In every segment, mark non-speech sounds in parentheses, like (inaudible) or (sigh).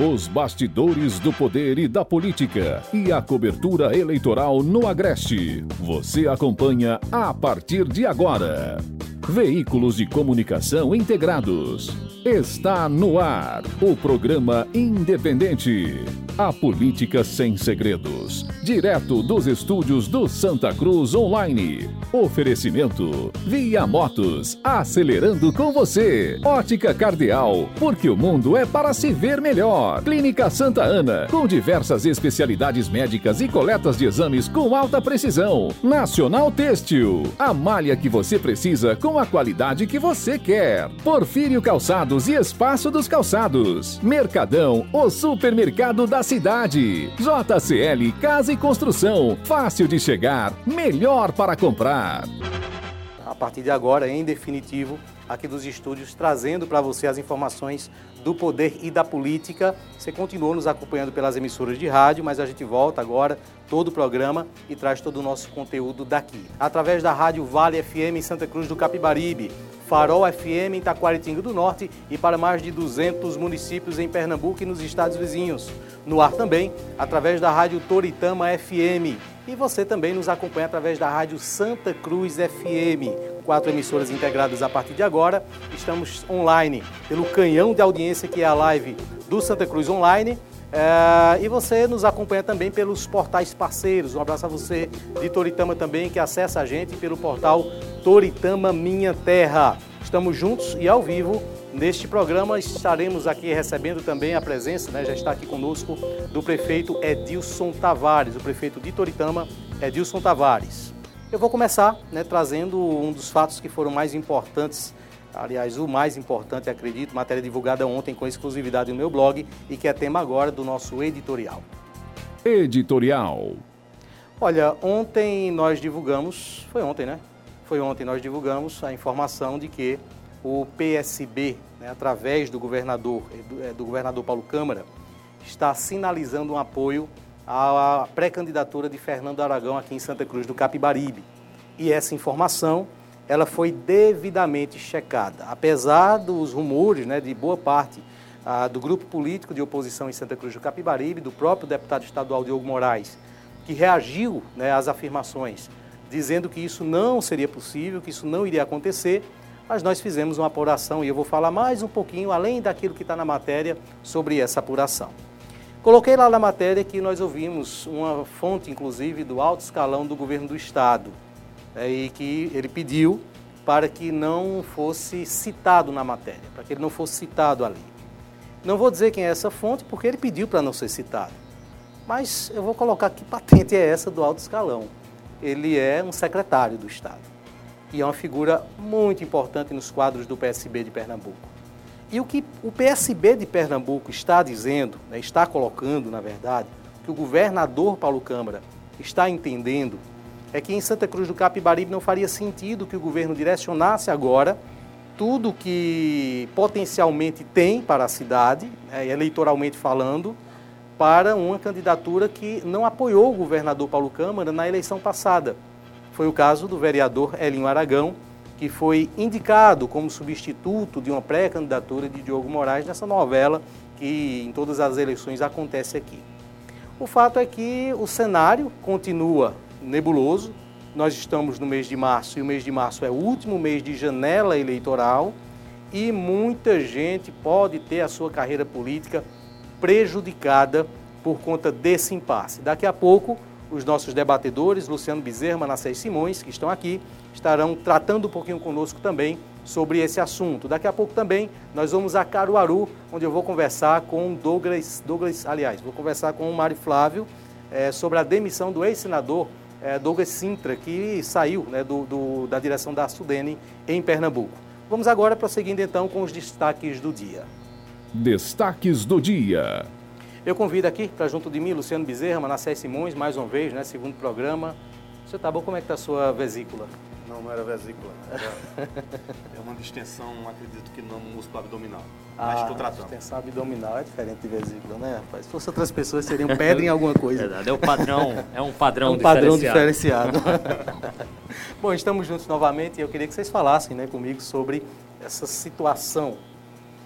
Os bastidores do poder e da política e a cobertura eleitoral no Agreste. Você acompanha a partir de agora. Veículos de comunicação integrados. Está no ar o programa independente. A política sem segredos. Direto dos estúdios do Santa Cruz Online. Oferecimento Via Motos. Acelerando com você. Ótica Cardeal. Porque o mundo é para se ver melhor. Clínica Santa Ana. Com diversas especialidades médicas e coletas de exames com alta precisão. Nacional Têxtil. A malha que você precisa com a qualidade que você quer. Porfírio Calçados e Espaço dos Calçados. Mercadão, o supermercado da cidade. JCL Casa e Construção. Fácil de chegar, melhor para comprar. A partir de agora, em definitivo, aqui dos estúdios, trazendo para você as informações do poder e da política. Você continuou nos acompanhando pelas emissoras de rádio, mas a gente volta agora todo o programa e traz todo o nosso conteúdo daqui. Através da Rádio Vale FM em Santa Cruz do Capibaribe, Farol FM em Taquaritinga do Norte e para mais de 200 municípios em Pernambuco e nos estados vizinhos. No ar também, através da Rádio Toritama FM. E você também nos acompanha através da Rádio Santa Cruz FM. Quatro emissoras integradas a partir de agora. Estamos online pelo canhão de audiência que é a live do Santa Cruz Online. É, e você nos acompanha também pelos portais parceiros. Um abraço a você de Toritama também, que acessa a gente pelo portal Toritama Minha Terra. Estamos juntos e ao vivo Neste programa estaremos aqui recebendo também a presença, né, já está aqui conosco, do prefeito Edilson Tavares, o prefeito de Toritama, Edilson Tavares. Eu vou começar né, trazendo um dos fatos que foram mais importantes, aliás, o mais importante, acredito, matéria divulgada ontem com exclusividade no meu blog e que é tema agora do nosso editorial. Editorial. Olha, ontem nós divulgamos, foi ontem, né? Foi ontem nós divulgamos a informação de que o PSB, né, através do governador, do, é, do governador Paulo Câmara, está sinalizando um apoio à pré-candidatura de Fernando Aragão aqui em Santa Cruz do Capibaribe. E essa informação ela foi devidamente checada. Apesar dos rumores né, de boa parte ah, do grupo político de oposição em Santa Cruz do Capibaribe, do próprio deputado estadual Diogo Moraes, que reagiu né, às afirmações, dizendo que isso não seria possível, que isso não iria acontecer, mas nós fizemos uma apuração e eu vou falar mais um pouquinho, além daquilo que está na matéria, sobre essa apuração. Coloquei lá na matéria que nós ouvimos uma fonte, inclusive, do alto escalão do governo do Estado, e que ele pediu para que não fosse citado na matéria, para que ele não fosse citado ali. Não vou dizer quem é essa fonte, porque ele pediu para não ser citado. Mas eu vou colocar que patente é essa do alto escalão. Ele é um secretário do Estado e é uma figura muito importante nos quadros do PSB de Pernambuco. E o que o PSB de Pernambuco está dizendo, né, está colocando, na verdade, que o governador Paulo Câmara está entendendo, é que em Santa Cruz do Capibaribe não faria sentido que o governo direcionasse agora tudo que potencialmente tem para a cidade, né, eleitoralmente falando, para uma candidatura que não apoiou o governador Paulo Câmara na eleição passada. Foi o caso do vereador Elinho Aragão, que foi indicado como substituto de uma pré-candidatura de Diogo Moraes nessa novela que em todas as eleições acontece aqui. O fato é que o cenário continua nebuloso. Nós estamos no mês de março e o mês de março é o último mês de janela eleitoral e muita gente pode ter a sua carreira política prejudicada por conta desse impasse. Daqui a pouco os nossos debatedores, Luciano Bezerra, Manassés Simões, que estão aqui, estarão tratando um pouquinho conosco também sobre esse assunto. Daqui a pouco também nós vamos a Caruaru, onde eu vou conversar com Douglas, Douglas aliás, vou conversar com o Mário Flávio é, sobre a demissão do ex-senador é, Douglas Sintra, que saiu né, do, do, da direção da Sudene em Pernambuco. Vamos agora prosseguindo então com os destaques do dia. Destaques do dia. Eu convido aqui para junto de mim Luciano Bezerra, Manassés Simões, mais uma vez, né, segundo programa. Você tá bom? Como é que está a sua vesícula? Não, não era vesícula. Era, (laughs) é uma distensão, acredito que não músculo abdominal. Ah, Mas estou tratando. Distensão abdominal é diferente de vesícula, né, rapaz? Se fosse outras pessoas, seriam (laughs) pedra em alguma coisa. Verdade, é o padrão, é um padrão é um padrão diferenciado. (laughs) bom, estamos juntos novamente e eu queria que vocês falassem né, comigo sobre essa situação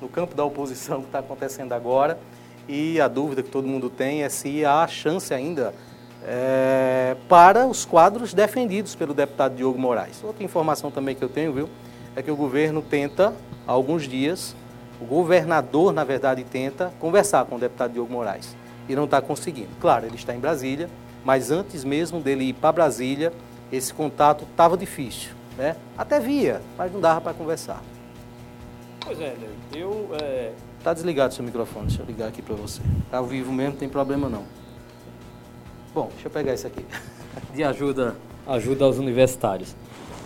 no campo da oposição que está acontecendo agora e a dúvida que todo mundo tem é se há chance ainda é, para os quadros defendidos pelo deputado Diogo Moraes. Outra informação também que eu tenho, viu, é que o governo tenta, há alguns dias, o governador, na verdade, tenta conversar com o deputado Diogo Moraes e não está conseguindo. Claro, ele está em Brasília, mas antes mesmo dele ir para Brasília, esse contato estava difícil. Né? Até via, mas não dava para conversar. Pois é, eu. É... Tá desligado seu microfone, deixa eu ligar aqui para você. Tá ao vivo mesmo, não tem problema não. Bom, deixa eu pegar isso aqui. (laughs) De ajuda, ajuda aos universitários.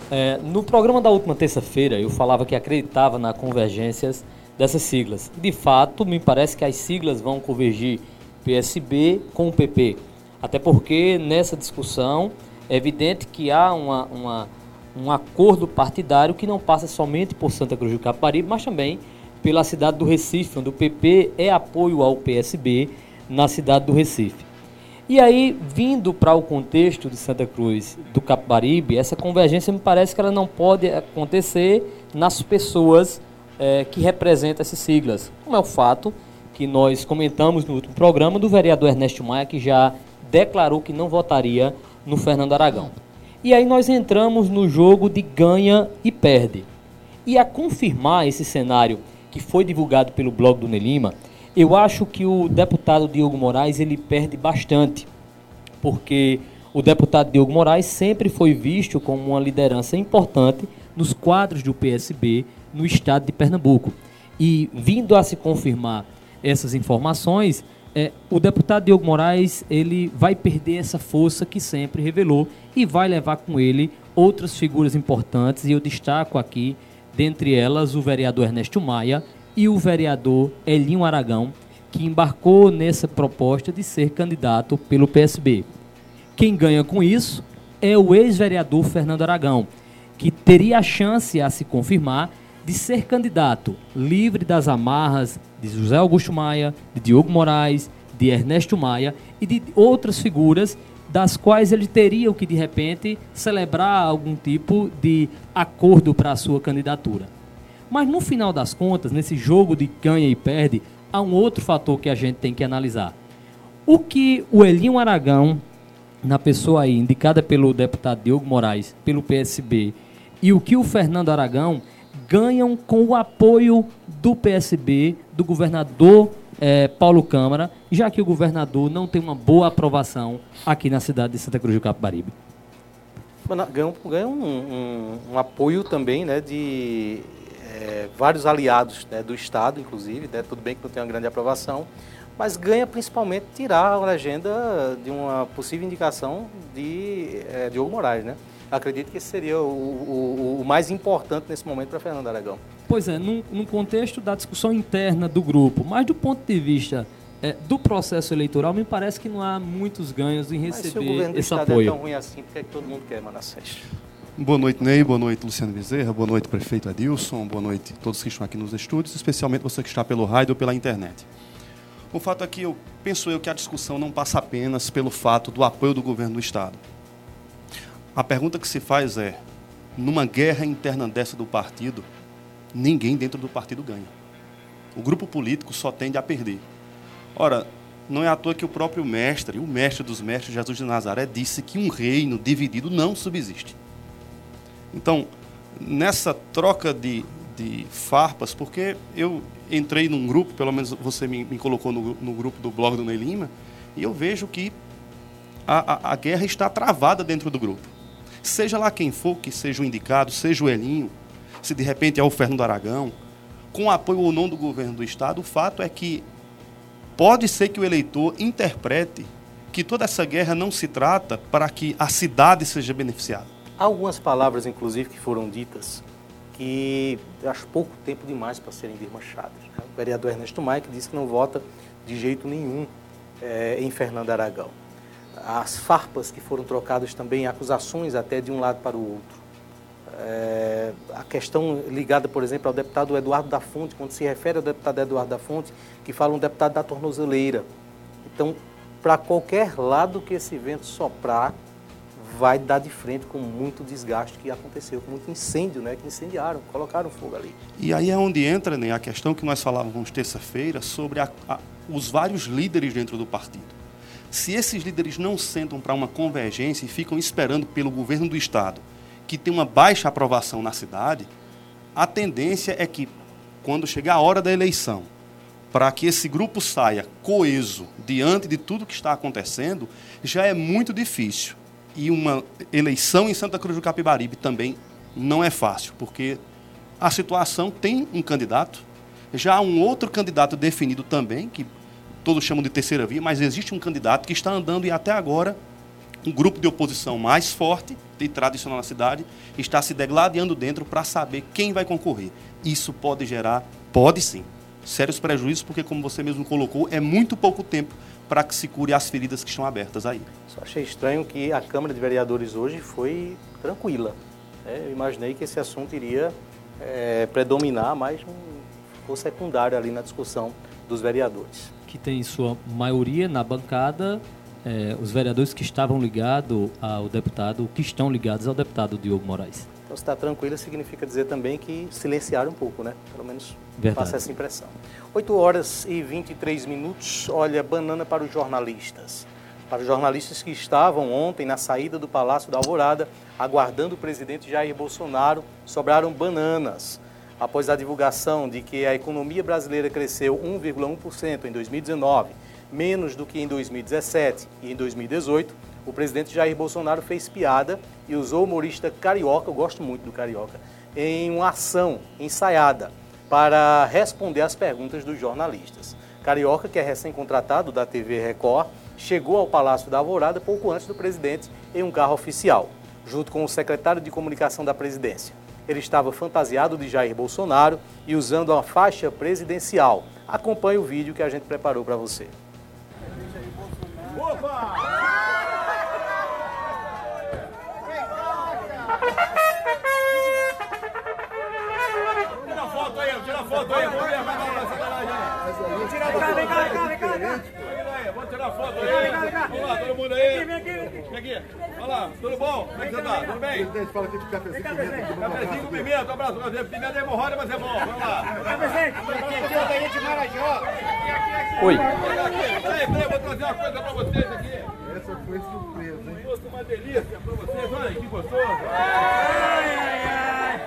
É, no programa da última terça-feira, eu falava que acreditava na convergências dessas siglas. De fato, me parece que as siglas vão convergir PSB com o PP. Até porque nessa discussão é evidente que há uma, uma, um acordo partidário que não passa somente por Santa Cruz do Caparibe, mas também pela cidade do Recife, onde o PP é apoio ao PSB na cidade do Recife. E aí, vindo para o contexto de Santa Cruz do Capibaribe, essa convergência me parece que ela não pode acontecer nas pessoas é, que representam essas siglas, como é o fato que nós comentamos no último programa do vereador Ernesto Maia, que já declarou que não votaria no Fernando Aragão. E aí nós entramos no jogo de ganha e perde. E a confirmar esse cenário que foi divulgado pelo blog do Nelima, eu acho que o deputado Diogo Moraes ele perde bastante, porque o deputado Diogo Moraes sempre foi visto como uma liderança importante nos quadros do PSB no estado de Pernambuco. E vindo a se confirmar essas informações, é, o deputado Diogo Moraes ele vai perder essa força que sempre revelou e vai levar com ele outras figuras importantes e eu destaco aqui dentre elas o vereador Ernesto Maia e o vereador Elinho Aragão que embarcou nessa proposta de ser candidato pelo PSB. Quem ganha com isso é o ex-vereador Fernando Aragão, que teria a chance a se confirmar de ser candidato livre das amarras de José Augusto Maia, de Diogo Moraes, de Ernesto Maia e de outras figuras das quais ele teria que, de repente, celebrar algum tipo de acordo para a sua candidatura. Mas no final das contas, nesse jogo de ganha e perde, há um outro fator que a gente tem que analisar. O que o Elinho Aragão, na pessoa aí indicada pelo deputado Diogo Moraes, pelo PSB, e o que o Fernando Aragão ganham com o apoio do PSB, do governador eh, Paulo Câmara, já que o governador não tem uma boa aprovação aqui na cidade de Santa Cruz do Capibaribe. Ganham, ganham um, um, um, apoio também né, de é, vários aliados né, do Estado, inclusive, né, tudo bem que não tem uma grande aprovação, mas ganha principalmente tirar a legenda de uma possível indicação de é, Diogo Moraes, né? acredito que esse seria o, o, o mais importante nesse momento para Fernando Aragão. Pois é, num, num, contexto da discussão interna do grupo, mas do ponto de vista é, do processo eleitoral, me parece que não há muitos ganhos em receber esse apoio. Mas se o governo do Estado apoio. é tão ruim assim, por que, é que todo mundo quer, Manassés? Boa noite, Ney. Boa noite, Luciano Bezerra. Boa noite, prefeito Adilson. Boa noite a todos que estão aqui nos estúdios, especialmente você que está pelo rádio ou pela internet. O fato é que eu penso eu que a discussão não passa apenas pelo fato do apoio do governo do Estado. A pergunta que se faz é: numa guerra interna dessa do partido, ninguém dentro do partido ganha. O grupo político só tende a perder. Ora, não é à toa que o próprio mestre, o mestre dos mestres, Jesus de Nazaré, disse que um reino dividido não subsiste. Então, nessa troca de, de farpas, porque eu entrei num grupo, pelo menos você me, me colocou no, no, grupo do blog do Ney Lima, e eu vejo que a, a, a guerra está travada dentro do grupo. Seja lá quem for que seja o indicado, seja o Elinho, se de repente é o Fernando Aragão, com apoio ou não do governo do Estado, o fato é que pode ser que o eleitor interprete que toda essa guerra não se trata para que a cidade seja beneficiada. Há algumas palavras, inclusive, que foram ditas que acho pouco tempo demais para serem desmanchadas. Né? O vereador Ernesto Maia disse que não vota de jeito nenhum é, em Fernando Aragão as farpas que foram trocadas também, acusações até de um lado para o outro. É, a questão ligada, por exemplo, ao deputado Eduardo da Fonte, quando se refere ao deputado Eduardo da Fonte, que fala um deputado da tornozeleira. Então, para qualquer lado que esse vento soprar, vai dar de frente com muito desgaste que aconteceu, com muito incêndio, né, que incendiaram, colocaram fogo ali. E aí é onde entra né, a questão que nós falávamos terça-feira sobre a, a os vários líderes dentro do partido. Se esses líderes não sentam para uma convergência e ficam esperando pelo governo do Estado, que tem uma baixa aprovação na cidade, a tendência é que, quando chegar a hora da eleição, para que esse grupo saia coeso diante de tudo que está acontecendo, já é muito difícil. E uma eleição em Santa Cruz do Capibaribe também não é fácil, porque a situação tem um candidato, já há um outro candidato definido também, que todos chamam de terceira via, mas existe um candidato que está andando e até agora um grupo de oposição mais forte e tradicional na cidade está se degladiando dentro para saber quem vai concorrer. Isso pode gerar, pode sim, sérios prejuízos, porque, como você mesmo colocou, é muito pouco tempo para que se cure as feridas que estão abertas aí. Só achei estranho que a Câmara de Vereadores hoje foi tranquila. É, eu imaginei que esse assunto iria é, predominar, mas ficou secundário ali na discussão dos vereadores. Que tem sua maioria na bancada é, os vereadores que estavam ligados ao deputado, que estão ligados ao deputado Diogo Moraes. Então, se está tranquila, significa dizer também que silenciaram um pouco, né? Pelo menos Verdade. passa essa impressão. 8 horas e 23 minutos. Olha, banana para os jornalistas. Para os jornalistas que estavam ontem na saída do Palácio da Alvorada, aguardando o presidente Jair Bolsonaro, sobraram bananas. Após a divulgação de que a economia brasileira cresceu 1,1% em 2019 menos do que em 2017 e em 2018, o presidente Jair Bolsonaro fez piada e usou o humorista carioca, eu gosto muito do carioca, em uma ação ensaiada para responder às perguntas dos jornalistas. Carioca, que é recém-contratado da TV Record, chegou ao Palácio da Alvorada pouco antes do presidente em um carro oficial, junto com o secretário de comunicação da presidência. Ele estava fantasiado de Jair Bolsonaro e usando a faixa presidencial. Acompanhe o vídeo que a gente preparou para você. Opa! Aqui, lá, tudo bom? Como é que você tá? Tudo bem? Presidente, fala aqui pro cafezinho com pimenta. Cafezinho com pimenta, abraço. Pimenta é hemorroida, mas é bom. Vamos lá. Cafezinho, aqui é o Daí de Marajó. Oi. Peraí, peraí, vou trazer uma coisa pra vocês aqui. Essa foi surpresa, hein? Uma delícia pra vocês. Olha que gostoso. Ai, ai, ai.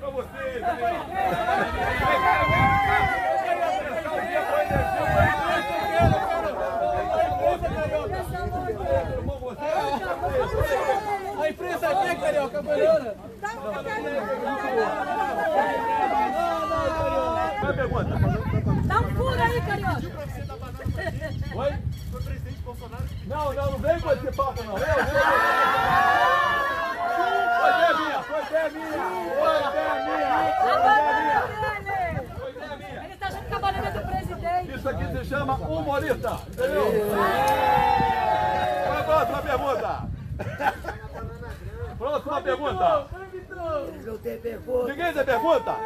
Pra vocês, A imprensa aqui, é Carioca, banana. Vai pergunta. Dá um furo aí, Carioca. Oi? Foi presidente Bolsonaro? Não, não, não vem com esse papo, não. Eu, eu, Foi ideia minha, foi ideia minha. Foi ideia minha. Foi ideia minha. Foi ideia minha. Ele tá junto com a banana do presidente. Isso aqui se chama humorista. Entendeu? Próxima pergunta. Próxima pergunta. Não tem pergunta. Ninguém tem pergunta?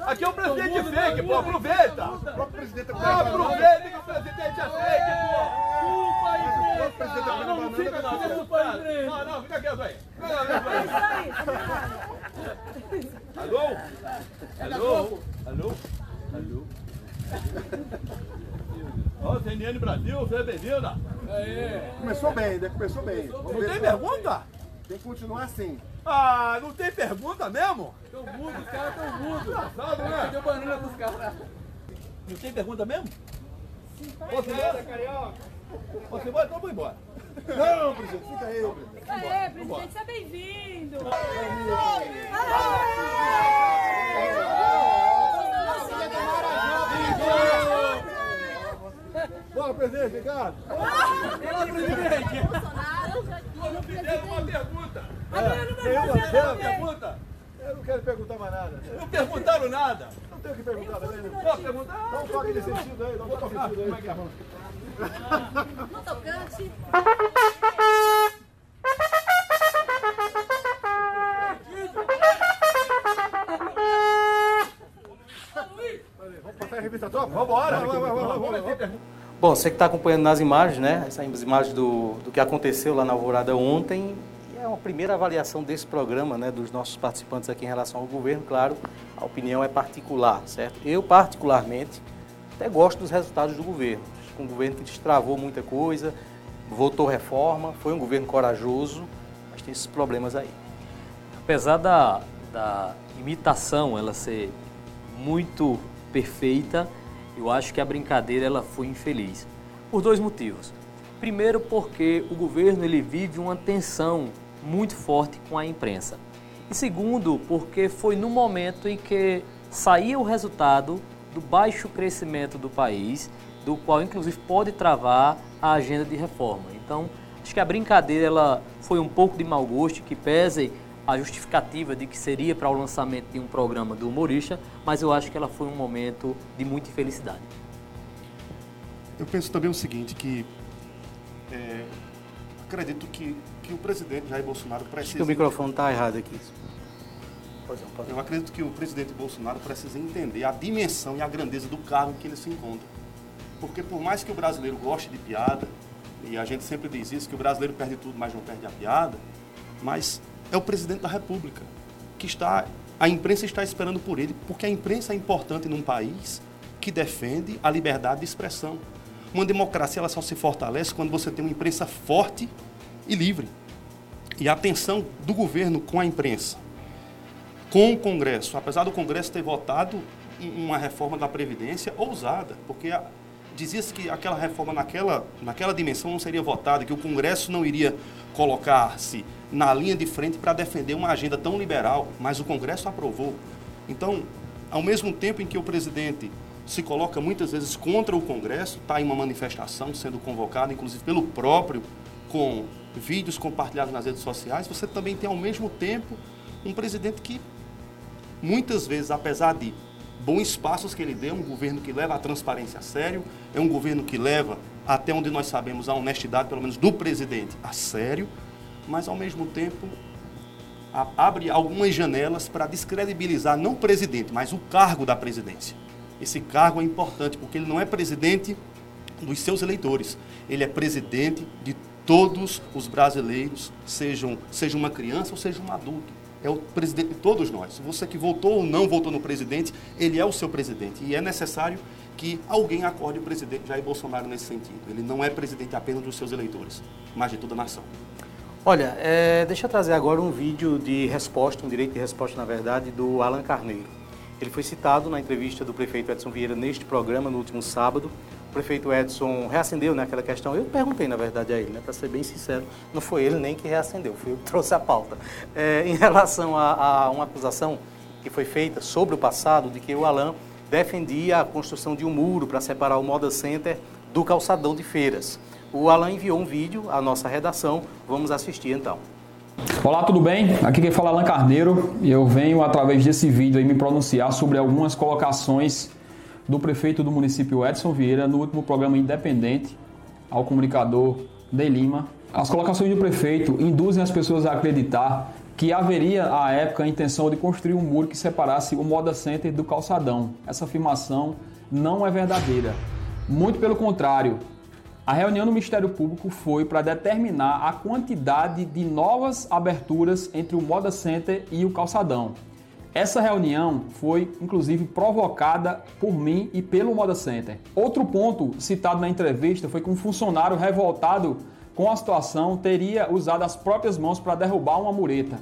Aqui é o presidente fake, pô, aproveita! O próprio presidente Aproveita que o presidente é fake, pô! Culpa aí, O presidente não, não, não fica não, não, não, fica quieto aí. Alô? Alô? Alô? Alô? Ó, CNN Brasil, seja bem-vinda! Começou bem, né? Começou bem. Não tem pergunta? Tem que continuar assim. Ah, não tem pergunta mesmo? Tão mudo, os caras tão mudos. Engraçado, né? Deu banana pros caras. Não tem pergunta mesmo? Posso ir embora, carioca? Posso ir embora? Então vou embora. Não, presidente, fica aí, presidente. Fica aí, presidente, seja bem-vindo. Bora, presidente, Ricardo. Fala, presidente. Não fizeram uma pergunta. Nenhuma, Fizeram uma pergunta. Eu não quero perguntar mais nada. Não perguntaram nada. Não tenho o que perguntar também, né? Posso perguntar? Dá um toque de sentido aí, dá um toque de sentido Como é que é? aí. No tocante. Vamos passar a revista vai, vai, vai. Bom, você que está acompanhando nas imagens, né? Essas imagens do, do que aconteceu lá na Alvorada ontem, uma primeira avaliação desse programa, né, dos nossos participantes aqui em relação ao governo, claro, a opinião é particular, certo? Eu, particularmente, até gosto dos resultados do governo. Um governo que destravou muita coisa, votou reforma, foi um governo corajoso, mas tem esses problemas aí. Apesar da, da imitação ela ser muito perfeita, eu acho que a brincadeira ela foi infeliz. Por dois motivos. Primeiro, porque o governo ele vive uma tensão muito forte com a imprensa. E segundo, porque foi no momento em que saía o resultado do baixo crescimento do país, do qual inclusive pode travar a agenda de reforma. Então, acho que a brincadeira ela foi um pouco de mau gosto, que pese a justificativa de que seria para o lançamento de um programa do humorista, mas eu acho que ela foi um momento de muita infelicidade. Eu penso também o seguinte, que é, acredito que, que o presidente Jair Bolsonaro precisa... Acho que o microfone está errado aqui. Eu acredito que o presidente Bolsonaro precisa entender a dimensão e a grandeza do cargo em que ele se encontra. Porque por mais que o brasileiro goste de piada, e a gente sempre diz isso, que o brasileiro perde tudo, mas não perde a piada, mas é o presidente da República que está, a imprensa está esperando por ele, porque a imprensa é importante num país que defende a liberdade de expressão. Uma democracia ela só se fortalece quando você tem uma imprensa forte e livre. E a tensão do governo com a imprensa, com o Congresso, apesar do Congresso ter votado uma reforma da Previdência ousada, porque dizia-se que aquela reforma naquela, naquela dimensão não seria votada, que o Congresso não iria colocar-se na linha de frente para defender uma agenda tão liberal, mas o Congresso aprovou. Então, ao mesmo tempo em que o presidente se coloca muitas vezes contra o Congresso, está em uma manifestação sendo convocada, inclusive pelo próprio, com vídeos compartilhados nas redes sociais, você também tem ao mesmo tempo um presidente que muitas vezes, apesar de bons passos que ele deu, um governo que leva a transparência a sério, é um governo que leva, até onde nós sabemos, a honestidade, pelo menos do presidente, a sério, mas ao mesmo tempo abre algumas janelas para descredibilizar não o presidente, mas o cargo da presidência. Esse cargo é importante porque ele não é presidente dos seus eleitores, ele é presidente de todos os brasileiros, sejam, seja uma criança ou seja um adulto. É o presidente de todos nós. Você que votou ou não votou no presidente, ele é o seu presidente. E é necessário que alguém acorde o presidente Jair Bolsonaro nesse sentido. Ele não é presidente apenas dos seus eleitores, mas de toda a nação. Olha, é, deixa eu trazer agora um vídeo de resposta, um direito de resposta, na verdade, do Alan Carneiro. Ele foi citado na entrevista do prefeito Edson Vieira neste programa, no último sábado. Prefeito Edson reacendeu né, questão. Eu perguntei, na verdade, a ele, né, para ser bem sincero, não foi ele nem que reacendeu, foi eu que (laughs) trouxe a pauta. É, em relação a, a uma acusação que foi feita sobre o passado, de que o Alan defendia a construção de um muro para separar o Moda Center do calçadão de feiras. O Alan enviou um vídeo à nossa redação, vamos assistir então. Olá, tudo bem? Aqui quem fala é Alan Carneiro e eu venho através desse vídeo aí me pronunciar sobre algumas colocações do prefeito do município Edson Vieira no último programa independente ao comunicador de Lima. As colocações do prefeito induzem as pessoas a acreditar que haveria à época a intenção de construir um muro que separasse o Moda Center do calçadão. Essa afirmação não é verdadeira. Muito pelo contrário, a reunião no Ministério Público foi para determinar a quantidade de novas aberturas entre o Moda Center e o Calçadão. Essa reunião foi, inclusive, provocada por mim e pelo Moda Center. Outro ponto citado na entrevista foi que um funcionário revoltado com a situação teria usado as próprias mãos para derrubar uma mureta.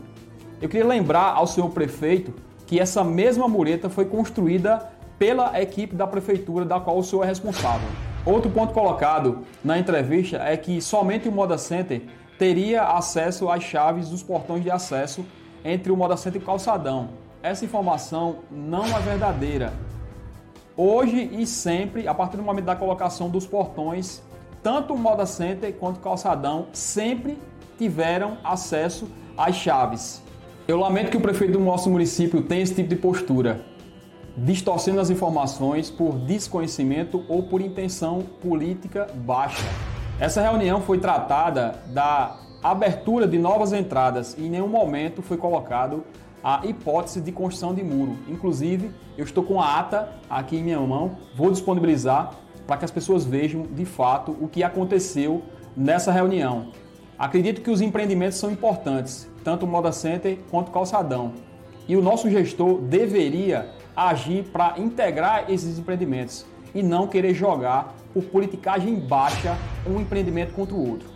Eu queria lembrar ao senhor prefeito que essa mesma mureta foi construída pela equipe da prefeitura da qual o senhor é responsável. Outro ponto colocado na entrevista é que somente o Moda Center teria acesso às chaves dos portões de acesso entre o Moda Center e o calçadão. Essa informação não é verdadeira. Hoje e sempre, a partir do momento da colocação dos portões, tanto o Moda Center quanto o calçadão sempre tiveram acesso às chaves. Eu lamento que o prefeito do nosso município tenha esse tipo de postura distorcendo as informações por desconhecimento ou por intenção política baixa. Essa reunião foi tratada da abertura de novas entradas e em nenhum momento foi colocado a hipótese de construção de muro. Inclusive, eu estou com a ata aqui em minha mão, vou disponibilizar para que as pessoas vejam de fato o que aconteceu nessa reunião. Acredito que os empreendimentos são importantes, tanto o Moda Center quanto o Calçadão. E o nosso gestor deveria agir para integrar esses empreendimentos e não querer jogar por politicagem baixa um empreendimento contra o outro.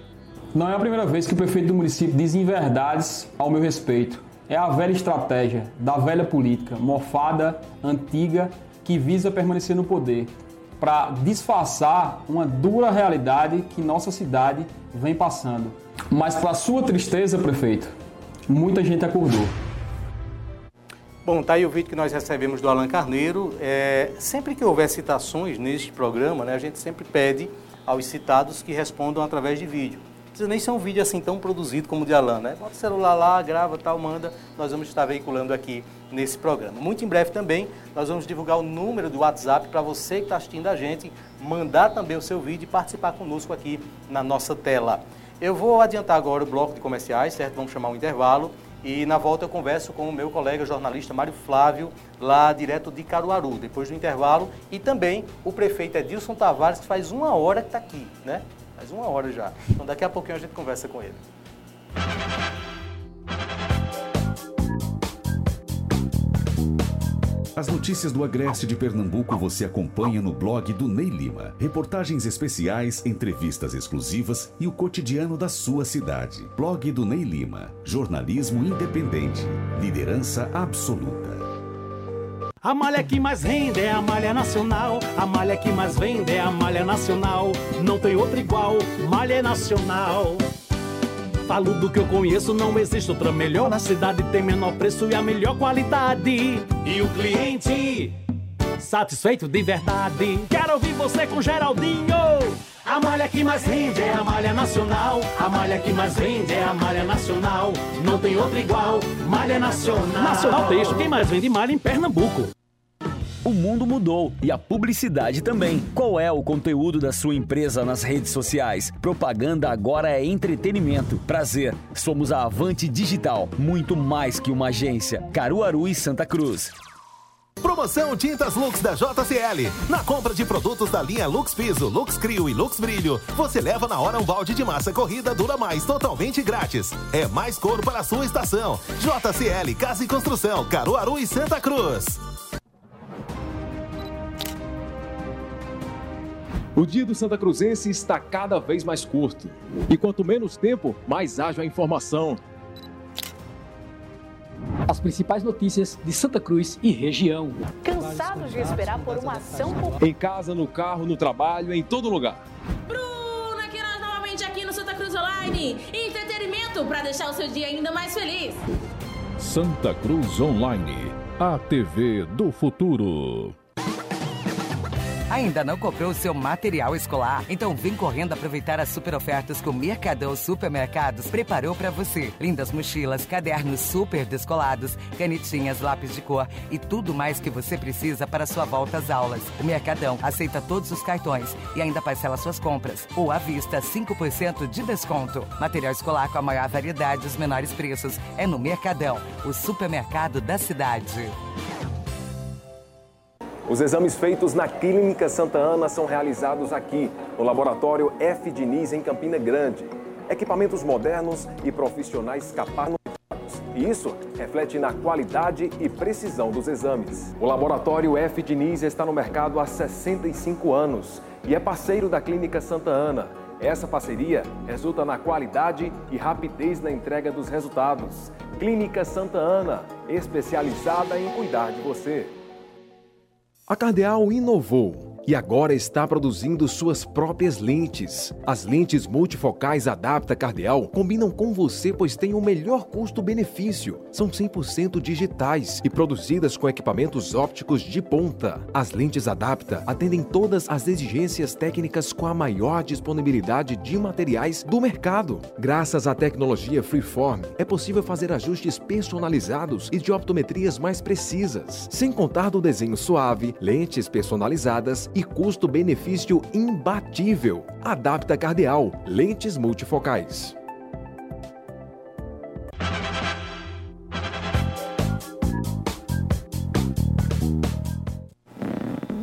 Não é a primeira vez que o prefeito do município diz inverdades ao meu respeito. É a velha estratégia da velha política, mofada, antiga, que visa permanecer no poder, para disfarçar uma dura realidade que nossa cidade vem passando. Mas, para sua tristeza, prefeito, muita gente acordou. Bom, tá aí o vídeo que nós recebemos do Alan Carneiro. É, sempre que houver citações neste programa, né, a gente sempre pede aos citados que respondam através de vídeo. Precisa nem ser um vídeo assim tão produzido como o de Alan, né? Bota o celular lá, grava, tal, manda. Nós vamos estar veiculando aqui nesse programa. Muito em breve também nós vamos divulgar o número do WhatsApp para você que está assistindo a gente, mandar também o seu vídeo e participar conosco aqui na nossa tela. Eu vou adiantar agora o bloco de comerciais, certo? Vamos chamar um intervalo. E na volta eu converso com o meu colega jornalista Mário Flávio, lá direto de Caruaru, depois do intervalo. E também o prefeito Edilson Tavares, que faz uma hora que está aqui, né? Faz uma hora já. Então daqui a pouquinho a gente conversa com ele. As notícias do Agreste de Pernambuco você acompanha no blog do Ney Lima. Reportagens especiais, entrevistas exclusivas e o cotidiano da sua cidade. Blog do Ney Lima. Jornalismo independente. Liderança absoluta. A malha que mais rende é a malha nacional. A malha que mais vende é a malha nacional. Não tem outra igual, malha nacional. Falo do que eu conheço, não existe outra melhor. Na cidade tem menor preço e a melhor qualidade. E o cliente satisfeito de verdade. Quero ouvir você com Geraldinho. A malha que mais rende é a malha nacional. A malha que mais vende é a malha nacional. Não tem outra igual, malha nacional. Nacional Texto, quem mais vende malha em Pernambuco. O mundo mudou e a publicidade também. Qual é o conteúdo da sua empresa nas redes sociais? Propaganda agora é entretenimento. Prazer, somos a Avante Digital, muito mais que uma agência. Caruaru e Santa Cruz. Promoção Tintas Lux da JCL. Na compra de produtos da linha Lux Piso, Lux Crio e Lux Brilho, você leva na hora um balde de massa corrida Dura Mais totalmente grátis. É mais cor para a sua estação. JCL Casa e Construção, Caruaru e Santa Cruz. O dia do Santa Cruzense está cada vez mais curto. E quanto menos tempo, mais ágil a informação. As principais notícias de Santa Cruz e região. Cansados de esperar por uma ação popular. Em casa, no carro, no trabalho, em todo lugar. Bruna, que nós novamente aqui no Santa Cruz Online. Entretenimento para deixar o seu dia ainda mais feliz. Santa Cruz Online, a TV do futuro. Ainda não comprou o seu material escolar? Então vem correndo aproveitar as super ofertas que o Mercadão Supermercados preparou para você. Lindas mochilas, cadernos super descolados, canetinhas, lápis de cor e tudo mais que você precisa para sua volta às aulas. O Mercadão aceita todos os cartões e ainda parcela suas compras. Ou à vista, 5% de desconto. Material escolar com a maior variedade e os menores preços é no Mercadão, o supermercado da cidade. Os exames feitos na Clínica Santa Ana são realizados aqui, no Laboratório F. Diniz, em Campina Grande. Equipamentos modernos e profissionais capacitados. E isso reflete na qualidade e precisão dos exames. O Laboratório F. Diniz está no mercado há 65 anos e é parceiro da Clínica Santa Ana. Essa parceria resulta na qualidade e rapidez na entrega dos resultados. Clínica Santa Ana, especializada em cuidar de você. A Cardeal inovou e agora está produzindo suas próprias lentes. As lentes multifocais Adapta Cardeal combinam com você pois têm o melhor custo-benefício. São 100% digitais e produzidas com equipamentos ópticos de ponta. As lentes Adapta atendem todas as exigências técnicas com a maior disponibilidade de materiais do mercado. Graças à tecnologia Freeform, é possível fazer ajustes personalizados e de optometrias mais precisas, sem contar do desenho suave, lentes personalizadas e custo-benefício imbatível. Adapta Cardeal, lentes multifocais.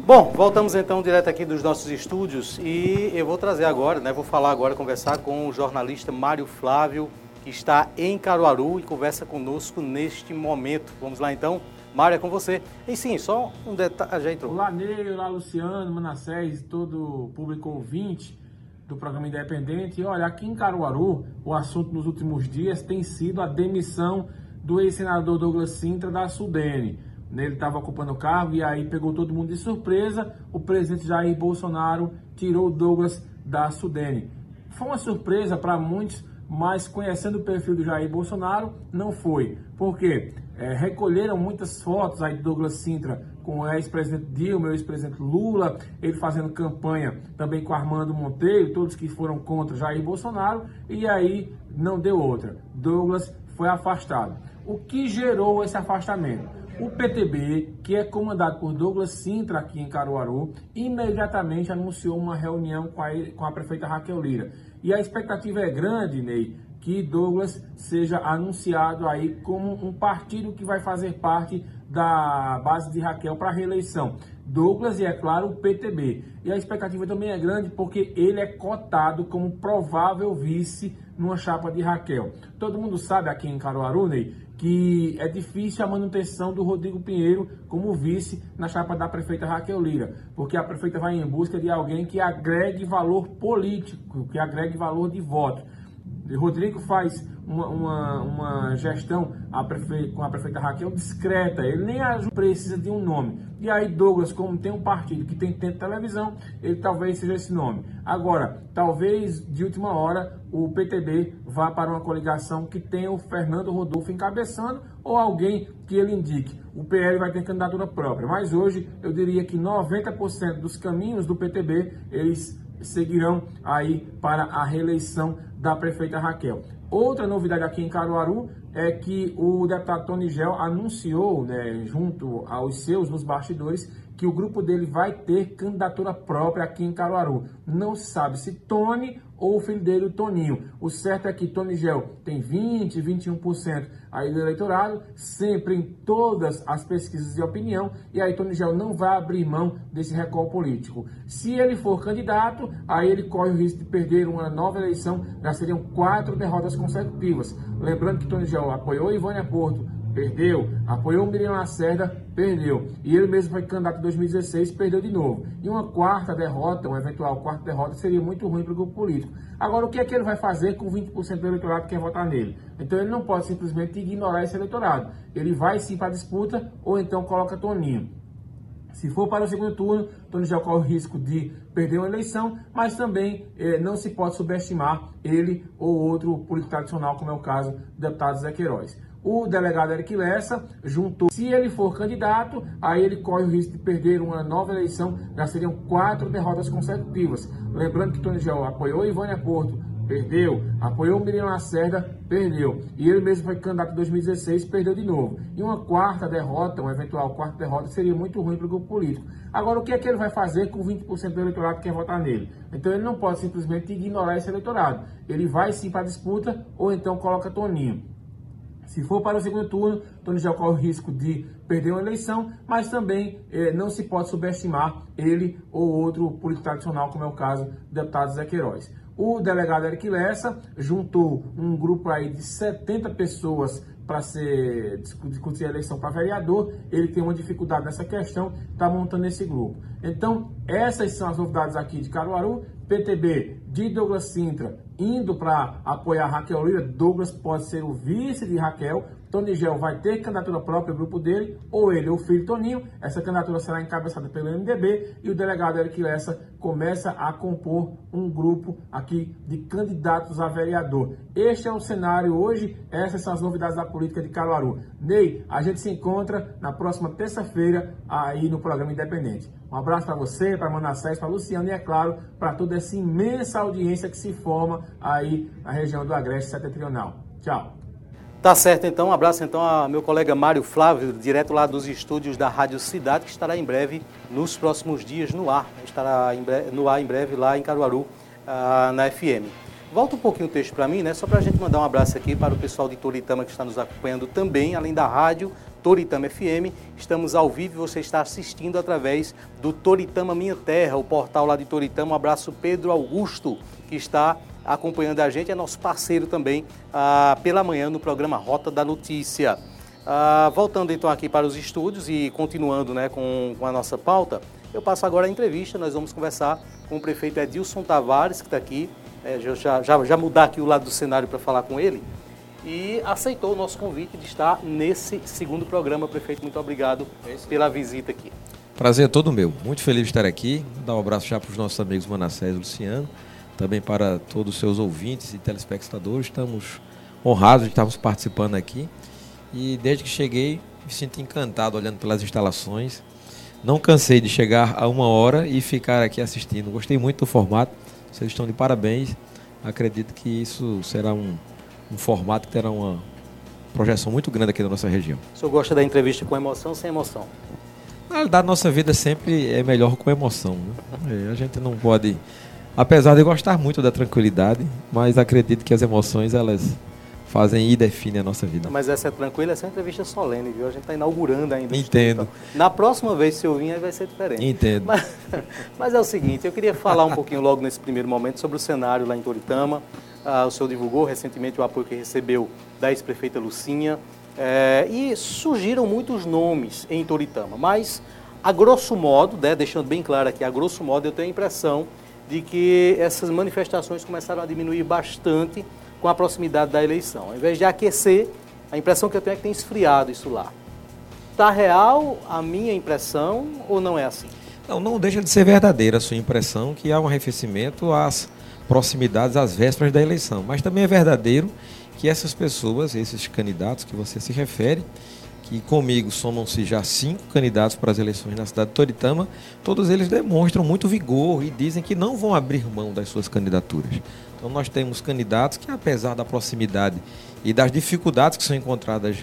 Bom, voltamos então direto aqui dos nossos estúdios e eu vou trazer agora, né, vou falar agora, conversar com o jornalista Mário Flávio, que está em Caruaru e conversa conosco neste momento. Vamos lá então. Mário, é com você. E sim, só um detalhe, já entrou. Olá, Ney, olá, Luciano, Manassés, todo o público ouvinte do programa Independente. E olha, aqui em Caruaru, o assunto nos últimos dias tem sido a demissão do ex-senador Douglas Sintra da Sudene. Ele estava ocupando o cargo e aí pegou todo mundo de surpresa. O presidente Jair Bolsonaro tirou Douglas da Sudene. Foi uma surpresa para muitos, mas conhecendo o perfil do Jair Bolsonaro, não foi. Por quê? É, recolheram muitas fotos aí de Douglas Sintra com o ex-presidente Dilma, o ex-presidente Lula, ele fazendo campanha também com Armando Monteiro, todos que foram contra Jair Bolsonaro, e aí não deu outra. Douglas foi afastado. O que gerou esse afastamento? O PTB, que é comandado por Douglas Sintra aqui em Caruaru, imediatamente anunciou uma reunião com a, com a prefeita Raquel Lira. E a expectativa é grande, Ney, que Douglas seja anunciado aí como um partido que vai fazer parte da base de Raquel para reeleição. Douglas e, é claro, o PTB. E a expectativa também é grande porque ele é cotado como provável vice numa chapa de Raquel. Todo mundo sabe aqui em Caruaru, Ney, que é difícil a manutenção do Rodrigo Pinheiro como vice na chapa da prefeita Raquel Lira, porque a prefeita vai em busca de alguém que agregue valor político, que agregue valor de voto. Rodrigo faz uma, uma, uma gestão a com a prefeita Raquel discreta, ele nem precisa de um nome. E aí Douglas, como tem um partido que tem tempo televisão, ele talvez seja esse nome. Agora, talvez de última hora o PTB vá para uma coligação que tenha o Fernando Rodolfo encabeçando ou alguém que ele indique. O PL vai ter candidatura própria, mas hoje eu diria que 90% dos caminhos do PTB, eles seguirão aí para a reeleição da prefeita Raquel. Outra novidade aqui em Caruaru é que o deputado Tony Gel anunciou, né, junto aos seus nos bastidores, que o grupo dele vai ter candidatura própria aqui em Caruaru. Não sabe se Tony ou o filho dele, o Toninho. O certo é que Tony Gel tem 20, 21% aí do eleitorado, sempre em todas as pesquisas de opinião, e aí Tony Gel não vai abrir mão desse recall político. Se ele for candidato, aí ele corre o risco de perder uma nova eleição, já seriam quatro derrotas consecutivas. Lembrando que Tony Gel apoiou Ivânia Porto, perdeu. Apoiou o Miriam Lacerda, perdeu. E ele mesmo foi candidato em 2016, perdeu de novo. E uma quarta derrota, uma eventual quarta derrota, seria muito ruim para o grupo político. Agora, o que é que ele vai fazer com 20% do eleitorado que quer votar nele? Então, ele não pode simplesmente ignorar esse eleitorado. Ele vai sim para a disputa ou então coloca Toninho. Se for para o segundo turno, Tony já corre o risco de perder uma eleição, mas também eh, não se pode subestimar ele ou outro político tradicional, como é o caso do deputado Zé Queiroz o delegado Eric Lessa juntou. Se ele for candidato, aí ele corre o risco de perder uma nova eleição, já seriam quatro derrotas consecutivas. Lembrando que Tony Gel apoiou Ivânia Porto, perdeu. Apoiou Miriam Lacerda, perdeu. E ele mesmo foi candidato em 2016, perdeu de novo. E uma quarta derrota, uma eventual quarta derrota, seria muito ruim para o grupo político. Agora, o que é que ele vai fazer com 20% do eleitorado que quer votar nele? Então, ele não pode simplesmente ignorar esse eleitorado. Ele vai sim para a disputa ou então coloca Toninho. Se for para o segundo turno, Tony já corre o risco de perder uma eleição, mas também eh, não se pode subestimar ele ou outro político tradicional, como é o caso do deputado Zé Queiroz. O delegado Eric Lessa juntou um grupo aí de 70 pessoas para ser discutir a eleição para vereador, ele tem uma dificuldade nessa questão, está montando esse grupo. Então, essas são as novidades aqui de Caruaru. PTB de Douglas Sintra indo para apoiar Raquel Lira. Douglas pode ser o vice de Raquel. Tony Gel vai ter candidatura própria, o grupo dele, ou ele, ou o filho Toninho. Essa candidatura será encabeçada pelo MDB e o delegado Eric Lessa começa a compor um grupo aqui de candidatos a vereador. Este é o cenário hoje, essas são as novidades da política de Caruaru. Ney, a gente se encontra na próxima terça-feira aí no programa Independente. Um abraço para você, para Manassés, para Luciano e, é claro, para toda essa imensa audiência que se forma aí na região do Agreste Setentrional. Tchau. Tá certo, então. Um abraço então a meu colega Mário Flávio, direto lá dos estúdios da Rádio Cidade, que estará em breve, nos próximos dias, no ar. Estará breve, no ar em breve lá em Caruaru, uh, na FM. Volta um pouquinho o texto para mim, né? Só para a gente mandar um abraço aqui para o pessoal de Toritama que está nos acompanhando também, além da rádio Toritama FM. Estamos ao vivo e você está assistindo através do Toritama Minha Terra, o portal lá de Toritama. Um abraço Pedro Augusto, que está acompanhando a gente, é nosso parceiro também ah, pela manhã no programa Rota da Notícia. Ah, voltando então aqui para os estúdios e continuando né, com, com a nossa pauta, eu passo agora a entrevista. Nós vamos conversar com o prefeito Edilson Tavares, que está aqui. É, já, já, já mudar aqui o lado do cenário para falar com ele. E aceitou o nosso convite de estar nesse segundo programa. Prefeito, muito obrigado pela visita aqui. Prazer é todo meu. Muito feliz de estar aqui. Dar um abraço já para os nossos amigos Manassés e Luciano. Também para todos os seus ouvintes e telespectadores. Estamos honrados de estarmos participando aqui. E desde que cheguei, me sinto encantado olhando pelas instalações. Não cansei de chegar a uma hora e ficar aqui assistindo. Gostei muito do formato. Vocês estão de parabéns. Acredito que isso será um, um formato que terá uma projeção muito grande aqui na nossa região. O senhor gosta da entrevista com emoção ou sem emoção? Na realidade, nossa vida sempre é melhor com emoção. Né? É, a gente não pode, apesar de gostar muito da tranquilidade, mas acredito que as emoções elas fazem e definem a nossa vida. Mas essa é tranquila, essa é uma entrevista solene, viu? A gente está inaugurando ainda. Entendo. Na próxima vez, se eu vir, vai ser diferente. Entendo. Mas, (laughs) mas, é o seguinte, eu queria falar um pouquinho logo nesse primeiro momento sobre o cenário lá em Toritama. Ah, o senhor divulgou recentemente o apoio que recebeu da ex-prefeita Lucinha. É, e surgiram muitos nomes em Toritama, mas a grosso modo, né, deixando bem claro aqui, a grosso modo eu tenho a impressão de que essas manifestações começaram a diminuir bastante com a proximidade da eleição. Ao invés de aquecer, a impressão que eu tenho é que tem esfriado isso lá. Está real a minha impressão ou não é assim? Não, não deixa de ser verdadeira a sua impressão que há um arrefecimento às proximidades, às vésperas da eleição. Mas também é verdadeiro que essas pessoas, esses candidatos que você se refere, que comigo somam-se já cinco candidatos para as eleições na cidade de Toritama, todos eles demonstram muito vigor e dizem que não vão abrir mão das suas candidaturas. Então nós temos candidatos que, apesar da proximidade e das dificuldades que são encontradas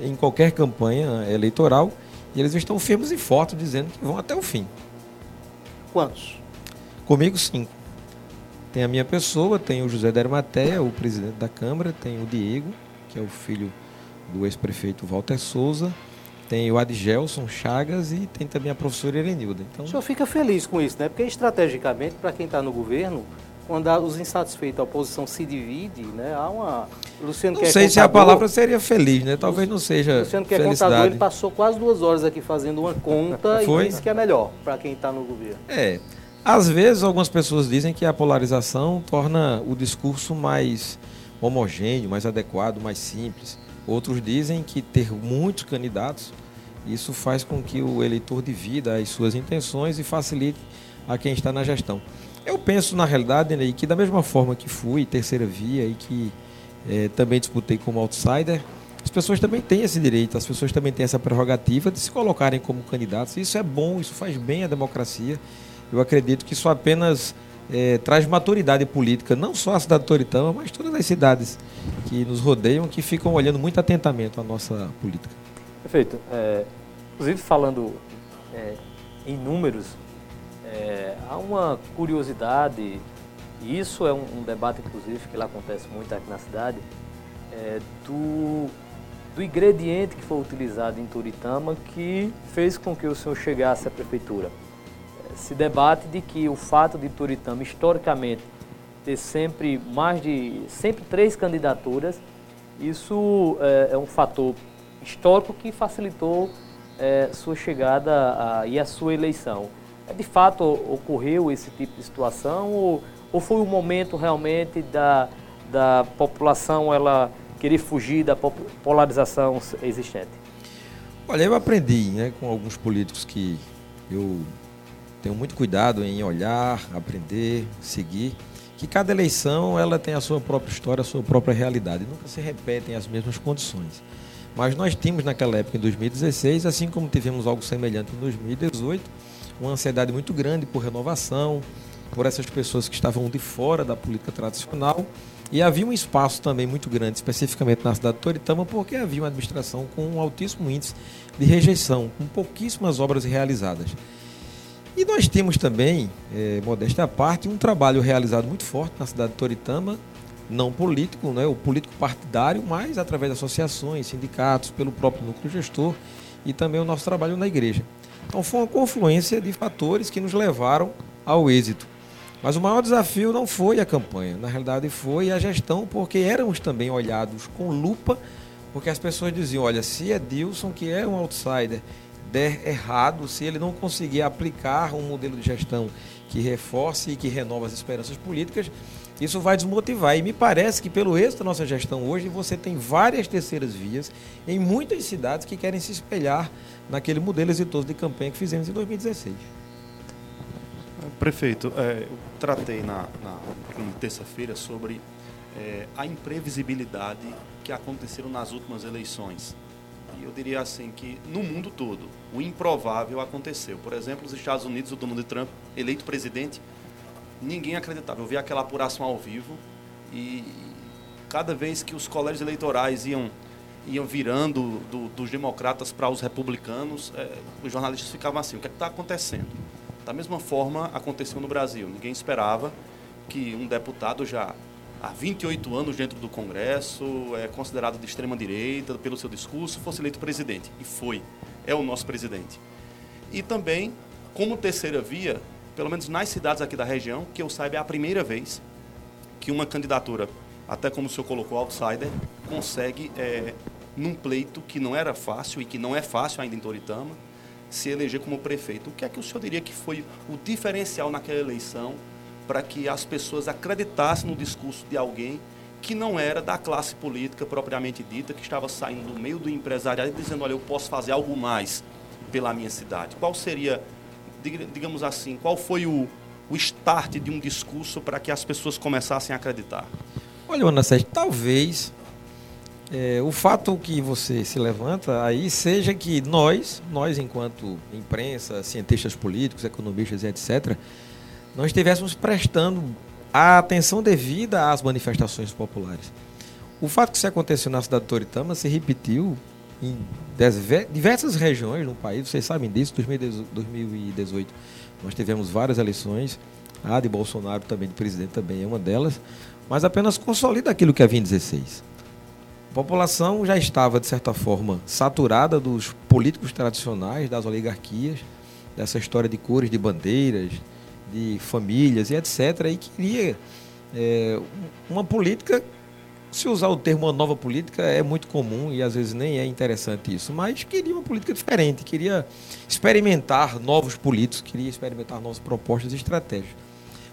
em qualquer campanha eleitoral, eles estão firmes e fortes dizendo que vão até o fim. Quantos? Comigo, cinco. Tem a minha pessoa, tem o José Dermateia, o presidente da Câmara, tem o Diego, que é o filho do ex-prefeito Walter Souza, tem o Adgelson Chagas e tem também a professora Erenilda. Então... O senhor fica feliz com isso, né? Porque estrategicamente, para quem está no governo, quando os insatisfeitos, a oposição se divide, né? Há uma. Luciano não é sei contador, se a palavra seria feliz, né? Talvez não seja. Luciano que é contador, ele passou quase duas horas aqui fazendo uma conta Foi? e disse que é melhor para quem está no governo. É. Às vezes algumas pessoas dizem que a polarização torna o discurso mais homogêneo, mais adequado, mais simples. Outros dizem que ter muitos candidatos, isso faz com que o eleitor divida as suas intenções e facilite a quem está na gestão. Eu penso, na realidade, né, que da mesma forma que fui terceira via e que é, também disputei como outsider, as pessoas também têm esse direito, as pessoas também têm essa prerrogativa de se colocarem como candidatos. Isso é bom, isso faz bem à democracia. Eu acredito que isso apenas é, traz maturidade política, não só a cidade de Toritama, mas todas as cidades que nos rodeiam, que ficam olhando muito atentamente a nossa política. Perfeito. É, inclusive, falando é, em números, é, há uma curiosidade, e isso é um, um, debate, inclusive, que lá acontece muito aqui na cidade, é, do, do ingrediente que foi utilizado em Turitama que fez com que o senhor chegasse à prefeitura. Se debate de que o fato de Turitama, historicamente, ter sempre mais de sempre três candidaturas, isso é, é um fator histórico que facilitou é, sua chegada a, e a sua eleição. É, de fato ocorreu esse tipo de situação ou, ou foi um momento realmente da, da população ela querer fugir da polarização existente? Olha, eu aprendi né, com alguns políticos que eu tenho muito cuidado em olhar, aprender, seguir, que cada eleição ela tem a sua própria história, a sua própria realidade, nunca se repetem as mesmas condições. Mas nós tínhamos naquela época, em 2016, assim como tivemos algo semelhante em 2018, uma ansiedade muito grande por renovação, por essas pessoas que estavam de fora da política tradicional. E havia um espaço também muito grande, especificamente na cidade de Toritama, porque havia uma administração com um altíssimo índice de rejeição, com pouquíssimas obras realizadas. E nós temos também, é, modéstia à parte, um trabalho realizado muito forte na cidade de Toritama, não político, né, o político partidário, mas através de associações, sindicatos, pelo próprio núcleo gestor e também o nosso trabalho na igreja. Então foi uma confluência de fatores que nos levaram ao êxito. Mas o maior desafio não foi a campanha, na realidade foi a gestão, porque éramos também olhados com lupa, porque as pessoas diziam, olha, se é Dilson, que é um outsider, der errado, se ele não conseguir aplicar um modelo de gestão que reforce e que renova as esperanças políticas, isso vai desmotivar. E me parece que, pelo êxito da nossa gestão hoje, você tem várias terceiras vias em muitas cidades que querem se espelhar naquele modelo exitoso de campanha que fizemos em 2016. Prefeito, é, eu tratei na, na terça-feira sobre é, a imprevisibilidade que aconteceram nas últimas eleições. E eu diria assim que no mundo todo o improvável aconteceu. Por exemplo, os Estados Unidos, o Donald Trump, eleito presidente, ninguém acreditava. Eu vi aquela apuração ao vivo e cada vez que os colégios eleitorais iam iam virando do, dos democratas para os republicanos, é, os jornalistas ficavam assim: o que é está acontecendo? Da mesma forma aconteceu no Brasil. Ninguém esperava que um deputado já há 28 anos dentro do Congresso, é considerado de extrema direita pelo seu discurso, fosse eleito presidente. E foi. É o nosso presidente. E também, como terceira via, pelo menos nas cidades aqui da região, que eu saiba é a primeira vez que uma candidatura, até como o senhor colocou, outsider, consegue, é, num pleito que não era fácil e que não é fácil ainda em Toritama, se eleger como prefeito. O que é que o senhor diria que foi o diferencial naquela eleição para que as pessoas acreditassem no discurso de alguém que não era da classe política propriamente dita, que estava saindo do meio do empresariado e dizendo, olha, eu posso fazer algo mais pela minha cidade? Qual seria, digamos assim, qual foi o, o start de um discurso para que as pessoas começassem a acreditar? Olha, Ana Sérgio, talvez é, o fato que você se levanta aí seja que nós, nós enquanto imprensa, cientistas políticos, economistas e etc., nós estivéssemos prestando a atenção devida às manifestações populares. O fato que isso aconteceu na cidade de Toritama se repetiu em diversas regiões no país, vocês sabem disso, 2018 nós tivemos várias eleições, a de Bolsonaro também, de presidente também é uma delas, mas apenas consolida aquilo que havia em 16 população já estava, de certa forma, saturada dos políticos tradicionais, das oligarquias, dessa história de cores, de bandeiras, de famílias e etc. E queria é, uma política, se usar o termo uma nova política, é muito comum e às vezes nem é interessante isso, mas queria uma política diferente, queria experimentar novos políticos, queria experimentar novas propostas e estratégias.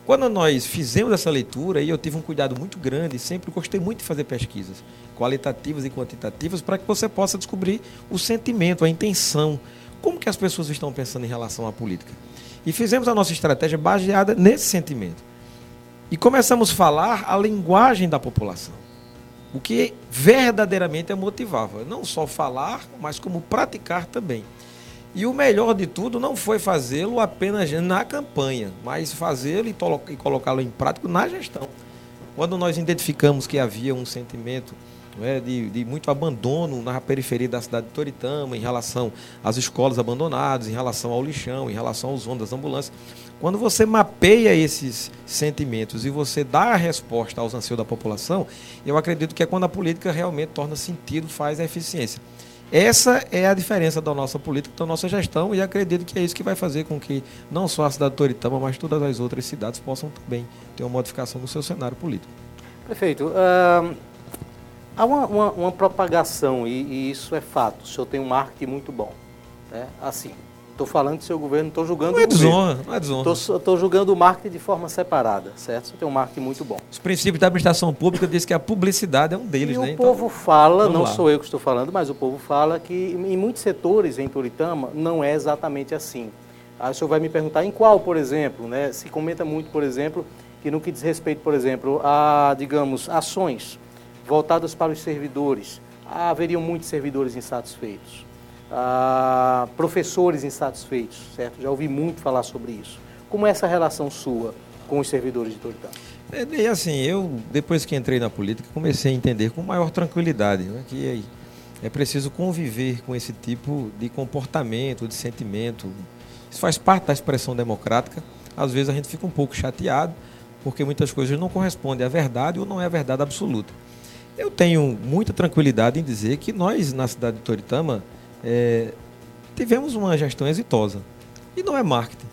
Quando nós fizemos essa leitura, eu tive um cuidado muito grande, sempre gostei muito de fazer pesquisas qualitativas e quantitativas para que você possa descobrir o sentimento, a intenção, como que as pessoas estão pensando em relação à política. E fizemos a nossa estratégia baseada nesse sentimento. E começamos a falar a linguagem da população. O que verdadeiramente a motivava. Não só falar, mas como praticar também. E o melhor de tudo não foi fazê-lo apenas na campanha, mas fazê-lo e, colocá-lo em prática na gestão. Quando nós identificamos que havia um sentimento é, de, de, muito abandono na periferia da cidade de Toritama, em relação às escolas abandonadas, em relação ao lixão, em relação aos ônibus das ambulâncias, quando você mapeia esses sentimentos e você dá a resposta aos anseios da população, eu acredito que é quando a política realmente torna sentido, faz a eficiência. Essa é a diferença da nossa política, da nossa gestão, e acredito que é isso que vai fazer com que não só a cidade de Toritama, mas todas as outras cidades possam também ter uma modificação no seu cenário político. Prefeito, uh, há uma, uma, uma propagação, e, e, isso é fato, o senhor tem um marketing muito bom. Né? Assim, Estou falando do seu governo, estou julgando não é desonra, Não é desonra, Estou julgando o marketing de forma separada, certo? Você tem um marketing muito bom. Os princípios da administração pública dizem que a publicidade é um deles, e né? o povo então, fala, não lá. sou eu que estou falando, mas o povo fala que em muitos setores em Turitama não é exatamente assim. Aí o senhor vai me perguntar em qual, por exemplo, né? Se comenta muito, por exemplo, que no que diz respeito, por exemplo, a, digamos, ações voltadas para os servidores, haveriam muitos servidores insatisfeitos ah, professores insatisfeitos, certo? Já ouvi muito falar sobre isso. Como é essa relação sua com os servidores de Toritama? É, assim, eu, depois que entrei na política, comecei a entender com maior tranquilidade né, que é, é preciso conviver com esse tipo de comportamento, de sentimento, Isso faz parte da expressão democrática. Às vezes a gente fica um pouco chateado, porque muitas coisas não correspondem à verdade ou não é a verdade absoluta. Eu tenho muita tranquilidade em dizer que nós, na cidade de Toritama, é, tivemos uma gestão exitosa. E não é marketing.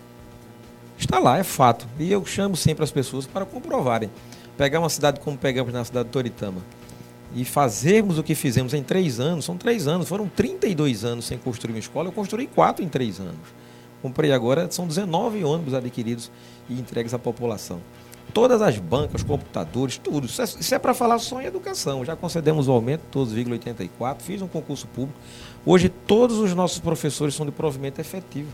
Está lá, é fato. E eu chamo sempre as pessoas para comprovarem. Pegar uma cidade como pegamos na cidade de Toritama e fazermos o que fizemos em três anos, são três anos, foram 32 anos sem construir uma escola, eu construí quatro em três anos. Comprei agora, são 19 ônibus adquiridos e entregues à população. Todas as bancas, computadores, tudo. Isso é, é para falar só em educação. Já concedemos o aumento, todos 0,84, fiz um concurso público. Hoje todos os nossos professores são de provimento efetivo.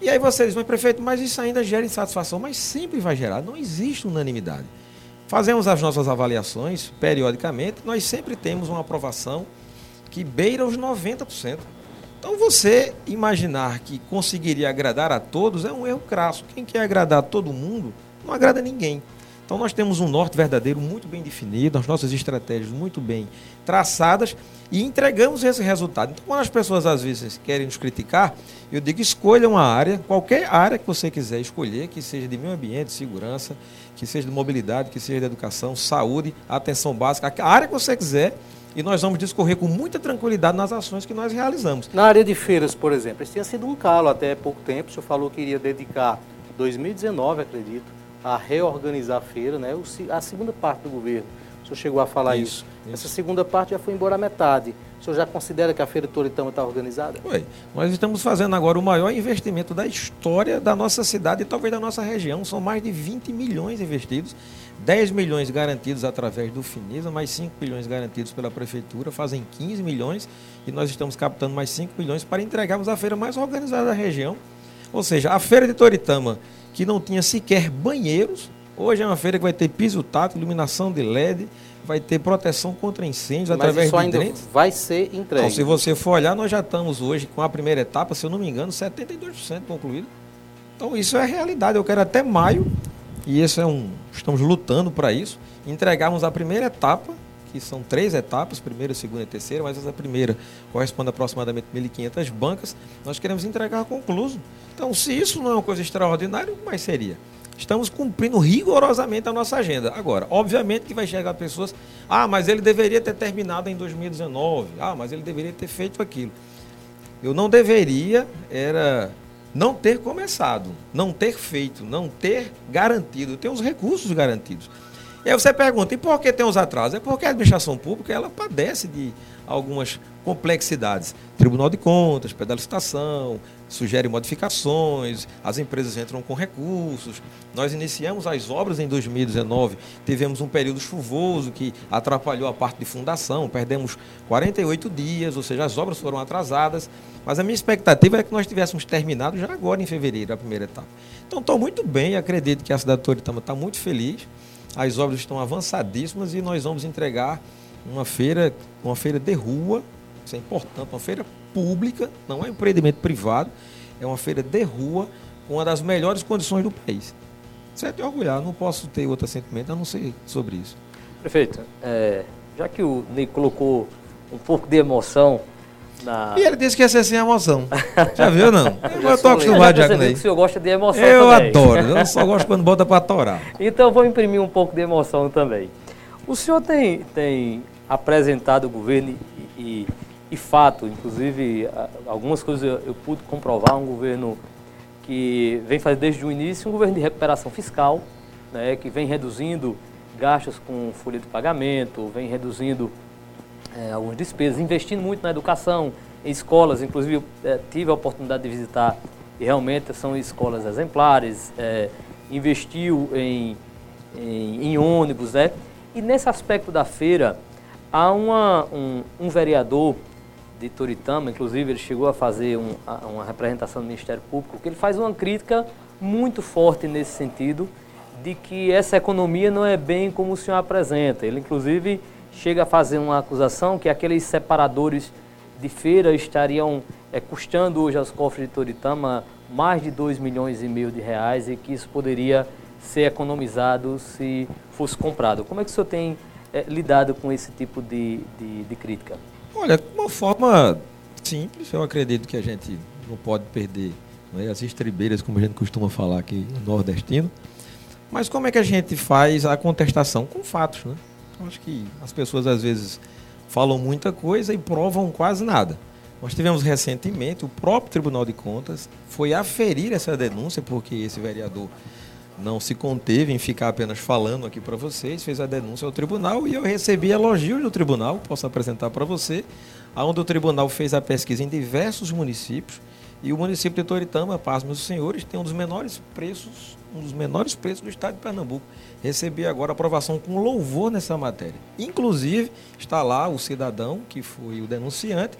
E aí você diz, mas prefeito, mas isso ainda gera insatisfação, mas sempre vai gerar, não existe unanimidade. Fazemos as nossas avaliações periodicamente, nós sempre temos uma aprovação que beira os 90%. Então você imaginar que conseguiria agradar a todos é um erro crasso. Quem quer agradar todo mundo não agrada ninguém. Então nós temos um norte verdadeiro muito bem definido, as nossas estratégias muito bem traçadas e entregamos esse resultado. Então quando as pessoas às vezes querem nos criticar, eu digo escolha uma área, qualquer área que você quiser escolher, que seja de meio ambiente, segurança, que seja de mobilidade, que seja de educação, saúde, atenção básica, a área que você quiser, e nós vamos discorrer com muita tranquilidade nas ações que nós realizamos. Na área de feiras, por exemplo, isso tinha sido um calo até pouco tempo. O senhor falou que iria dedicar 2019, acredito, a reorganizar a feira, né? a segunda parte do governo. O senhor chegou a falar isso. isso. isso. Essa segunda parte já foi embora a metade. O senhor já considera que a Feira Toritama está organizada? Oi. Nós estamos fazendo agora o maior investimento da história da nossa cidade e talvez da nossa região. São mais de 20 milhões investidos, 10 milhões garantidos através do Finisa, mais 5 milhões garantidos pela Prefeitura, fazem 15 milhões e nós estamos captando mais 5 milhões para entregarmos a feira mais organizada da região. Ou seja, a Feira de Toritama, que não tinha sequer banheiros, Hoje é uma feira que vai ter piso tátil, iluminação de LED, vai ter proteção contra incêndios Mas através isso de ainda vai ser entregue. Então, se você for olhar, nós já estamos hoje com a primeira etapa, se eu não me engano, 72% concluído. Então isso é realidade. Eu quero até maio, e isso é um. Estamos lutando para isso, entregarmos a primeira etapa, que são três etapas, primeira, segunda e terceira, mas essa primeira corresponde a aproximadamente 1.500 bancas. Nós queremos entregar concluso. Então, se isso não é uma coisa extraordinária, o que mais seria? Estamos cumprindo rigorosamente a nossa agenda. Agora, obviamente que vai chegar pessoas, ah, mas ele deveria ter terminado em 2019, ah, mas ele deveria ter feito aquilo. Eu não deveria, era não ter começado, não ter feito, não ter garantido, ter os recursos garantidos. E aí você pergunta, e por que tem os atrasos? É porque a administração pública ela padece de algumas complexidades. Tribunal de Contas, pedalistação, sugere modificações, as empresas entram com recursos. Nós iniciamos as obras em 2019, tivemos um período chuvoso que atrapalhou a parte de fundação, perdemos 48 dias, ou seja, as obras foram atrasadas, mas a minha expectativa é que nós tivéssemos terminado já agora em fevereiro, a primeira etapa. Então estou muito bem, acredito que a cidade de Toritama está muito feliz, as obras estão avançadíssimas e nós vamos entregar uma feira, uma feira de rua, isso é importante, uma feira pública, não é um empreendimento privado, é uma feira de rua com uma das melhores condições do país. Certo é orgulhar, não posso ter outro sentimento a não ser sobre isso. Prefeito, é, já que o Ney colocou um pouco de emoção na... E ele disse que ia ser sem emoção. Já viu, não? (laughs) Eu estou acostumado com isso. O senhor gosta de emoção Eu também. adoro, eu só gosto quando bota para torar. (laughs) Então vou imprimir um pouco de emoção também. O senhor tem, tem apresentado o governo e, e e fato, inclusive algumas coisas eu, eu, pude comprovar, um governo que vem fazer desde o início um governo de recuperação fiscal, né, que vem reduzindo gastos com folha de pagamento, vem reduzindo é, algumas despesas, investindo muito na educação, em escolas, inclusive é, tive a oportunidade de visitar e realmente são escolas exemplares, é, investiu em, em, em, ônibus, né? E nesse aspecto da feira, há uma, um, um vereador de Toritama, inclusive ele chegou a fazer um, uma representação do Ministério Público, que ele faz uma crítica muito forte nesse sentido, de que essa economia não é bem como o senhor apresenta. Ele, inclusive, chega a fazer uma acusação que aqueles separadores de feira estariam é, custando hoje aos cofres de Toritama mais de 2 milhões e meio de reais e que isso poderia ser economizado se fosse comprado. Como é que o senhor tem é, lidado com esse tipo de, de, de crítica? Olha, uma forma simples, eu acredito que a gente não pode perder né, as estribeiras, como a gente costuma falar aqui no nordestino. Mas como é que a gente faz a contestação? Com fatos, né? Eu acho que as pessoas às vezes falam muita coisa e provam quase nada. Nós tivemos recentemente, o próprio Tribunal de Contas foi aferir essa denúncia, porque esse vereador não se conteve em ficar apenas falando aqui para vocês, fez a denúncia ao tribunal e eu recebi elogios do tribunal, posso apresentar para você, onde o tribunal fez a pesquisa em diversos municípios e o município de Toritama, paz meus senhores, tem um dos menores preços, um dos menores preços do estado de Pernambuco. Recebi agora aprovação com louvor nessa matéria. Inclusive, está lá o cidadão, que foi o denunciante,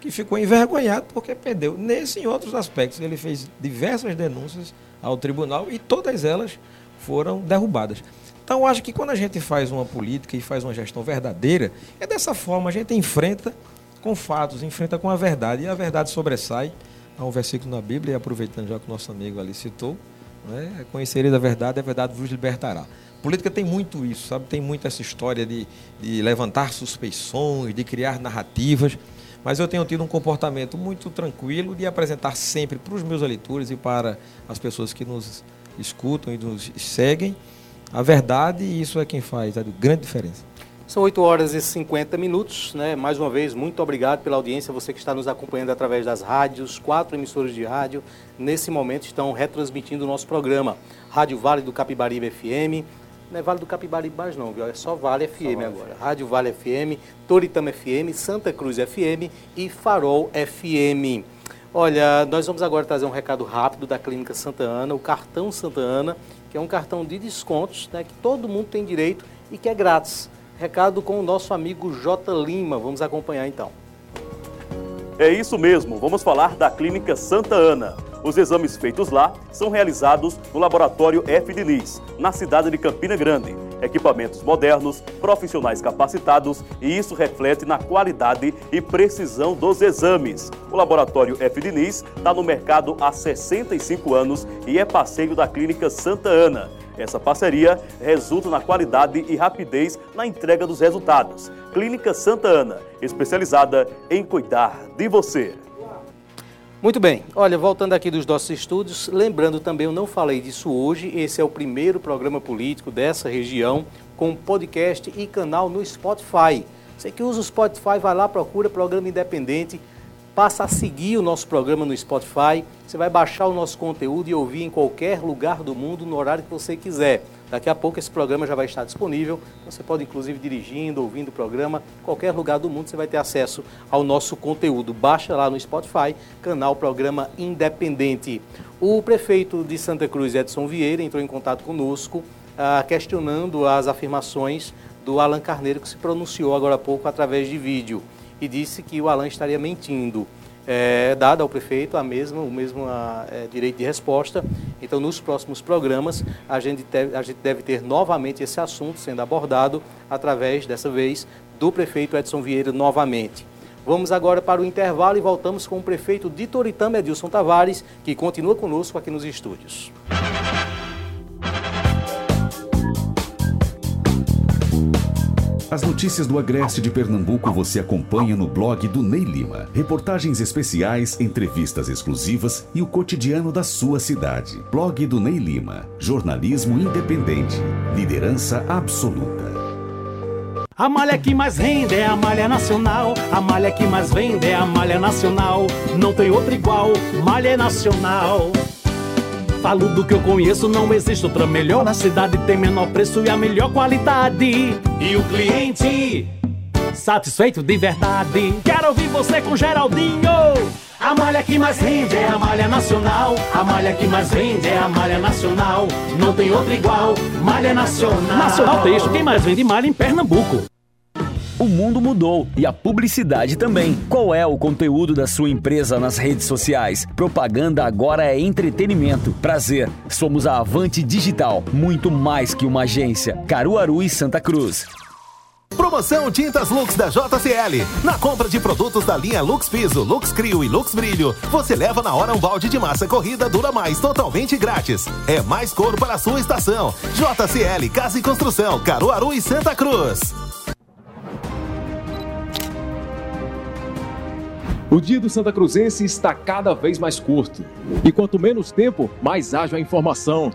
que ficou envergonhado porque perdeu. Nesse e outros aspectos, ele fez diversas denúncias ao tribunal e todas elas foram derrubadas. Então, acho que quando a gente faz uma política e faz uma gestão verdadeira, é dessa forma, a gente enfrenta com fatos, enfrenta com a verdade, e a verdade sobressai. Há um versículo na Bíblia, e aproveitando já que o nosso amigo ali citou, né, conhecereis a verdade, a verdade vos libertará. Política tem muito isso, sabe? Tem muito essa história de, de levantar suspeições, de criar narrativas, mas eu tenho tido um comportamento muito tranquilo de apresentar sempre para os meus eleitores e para as pessoas que nos escutam e nos seguem a verdade, e isso é quem faz a grande diferença. São 8 horas e 50 minutos, né? Mais uma vez, muito obrigado pela audiência, você que está nos acompanhando através das rádios, quatro emissoras de rádio, nesse momento estão retransmitindo o nosso programa. Rádio Vale do Capibaribe FM, não é Vale do Capibaribe mais não, viu? É só Vale FM só vale agora. Rádio Vale FM, Toritama FM, Santa Cruz FM e Farol FM. Olha, nós vamos agora trazer um recado rápido da Clínica Santa Ana, o cartão Santa Ana, que é um cartão de descontos, né, que todo mundo tem direito e que é grátis. Recado com o nosso amigo J. Lima. Vamos acompanhar então. É isso mesmo, vamos falar da Clínica Santa Ana. Os exames feitos lá são realizados no Laboratório F. Diniz, na cidade de Campina Grande. Equipamentos modernos, profissionais capacitados e isso reflete na qualidade e precisão dos exames. O Laboratório F. Diniz está no mercado há 65 anos e é parceiro da Clínica Santa Ana. Essa parceria resulta na qualidade e rapidez na entrega dos resultados. Clínica Santa Ana, especializada em cuidar de você. Muito bem, olha, voltando aqui dos nossos estúdios, lembrando também, eu não falei disso hoje, esse é o primeiro programa político dessa região com podcast e canal no Spotify. Você que usa o Spotify, vai lá, procura programa independente, passa a seguir o nosso programa no Spotify. Você vai baixar o nosso conteúdo e ouvir em qualquer lugar do mundo, no horário que você quiser. Daqui a pouco esse programa já vai estar disponível. Você pode, inclusive, dirigindo, ouvindo o programa, qualquer lugar do mundo você vai ter acesso ao nosso conteúdo. Baixa lá no Spotify, canal Programa Independente. O prefeito de Santa Cruz, Edson Vieira, entrou em contato conosco, ah, questionando as afirmações do Alan Carneiro, que se pronunciou agora há pouco através de vídeo e disse que o Alan estaria mentindo. É, dado ao prefeito a mesma, o mesmo a, é, direito de resposta. Então, nos próximos programas, a gente, deve, a gente deve ter novamente esse assunto sendo abordado através, dessa vez, do prefeito Edson Vieira novamente. Vamos agora para o intervalo e voltamos com o prefeito de Toritama, Edilson Tavares, que continua conosco aqui nos estúdios. As notícias do Agreste de Pernambuco você acompanha no blog do Ney Lima. Reportagens especiais, entrevistas exclusivas e o cotidiano da sua cidade. Blog do Ney Lima. Jornalismo independente. Liderança absoluta. A malha que mais rende é a malha nacional. A malha que mais vende é a malha nacional. Não tem outra igual, malha nacional. Falo do que eu conheço, não existe outra melhor. Na cidade tem menor preço e a melhor qualidade. E o cliente satisfeito de verdade. Quero ouvir você com Geraldinho. A malha que mais rende é a malha nacional. A malha que mais vende é a malha nacional. Não tem outra igual, malha nacional. Nacional Texto, quem mais vende malha em Pernambuco. O mundo mudou e a publicidade também. Qual é o conteúdo da sua empresa nas redes sociais? Propaganda agora é entretenimento. Prazer, somos a Avante Digital, muito mais que uma agência. Caruaru e Santa Cruz. Promoção Tintas Lux da JCL. Na compra de produtos da linha Lux Piso, Lux Crio e Lux Brilho, você leva na hora um balde de massa corrida Dura Mais totalmente grátis. É mais cor para a sua estação. JCL Casa e Construção, Caruaru e Santa Cruz. O dia do Santa Cruzense está cada vez mais curto. E quanto menos tempo, mais ágil a informação.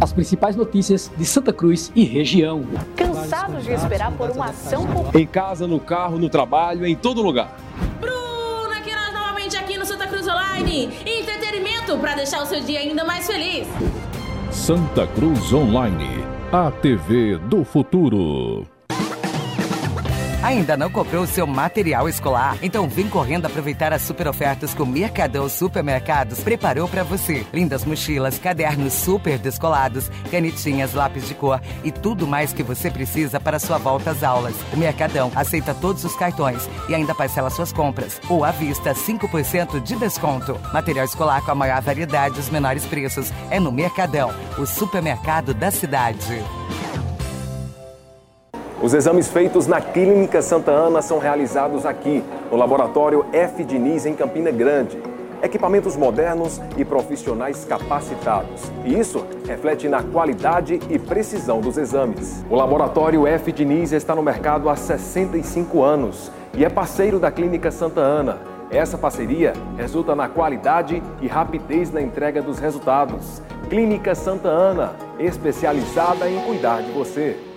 As principais notícias de Santa Cruz e região. Cansados de esperar por uma ação. Em casa, no carro, no trabalho, em todo lugar. Bruna Queiroz novamente aqui no Santa Cruz Online. Entretenimento para deixar o seu dia ainda mais feliz. Santa Cruz Online, a TV do futuro. Ainda não comprou o seu material escolar? Então vem correndo aproveitar as super ofertas que o Mercadão Supermercados preparou para você. Lindas mochilas, cadernos super descolados, canetinhas, lápis de cor e tudo mais que você precisa para sua volta às aulas. O Mercadão aceita todos os cartões e ainda parcela suas compras. Ou à vista, 5% de desconto. Material escolar com a maior variedade e os menores preços é no Mercadão, o supermercado da cidade. Os exames feitos na Clínica Santa Ana são realizados aqui, no Laboratório F. Diniz, em Campina Grande. Equipamentos modernos e profissionais capacitados. E isso reflete na qualidade e precisão dos exames. O Laboratório F. Diniz está no mercado há 65 anos e é parceiro da Clínica Santa Ana. Essa parceria resulta na qualidade e rapidez na entrega dos resultados. Clínica Santa Ana, especializada em cuidar de você.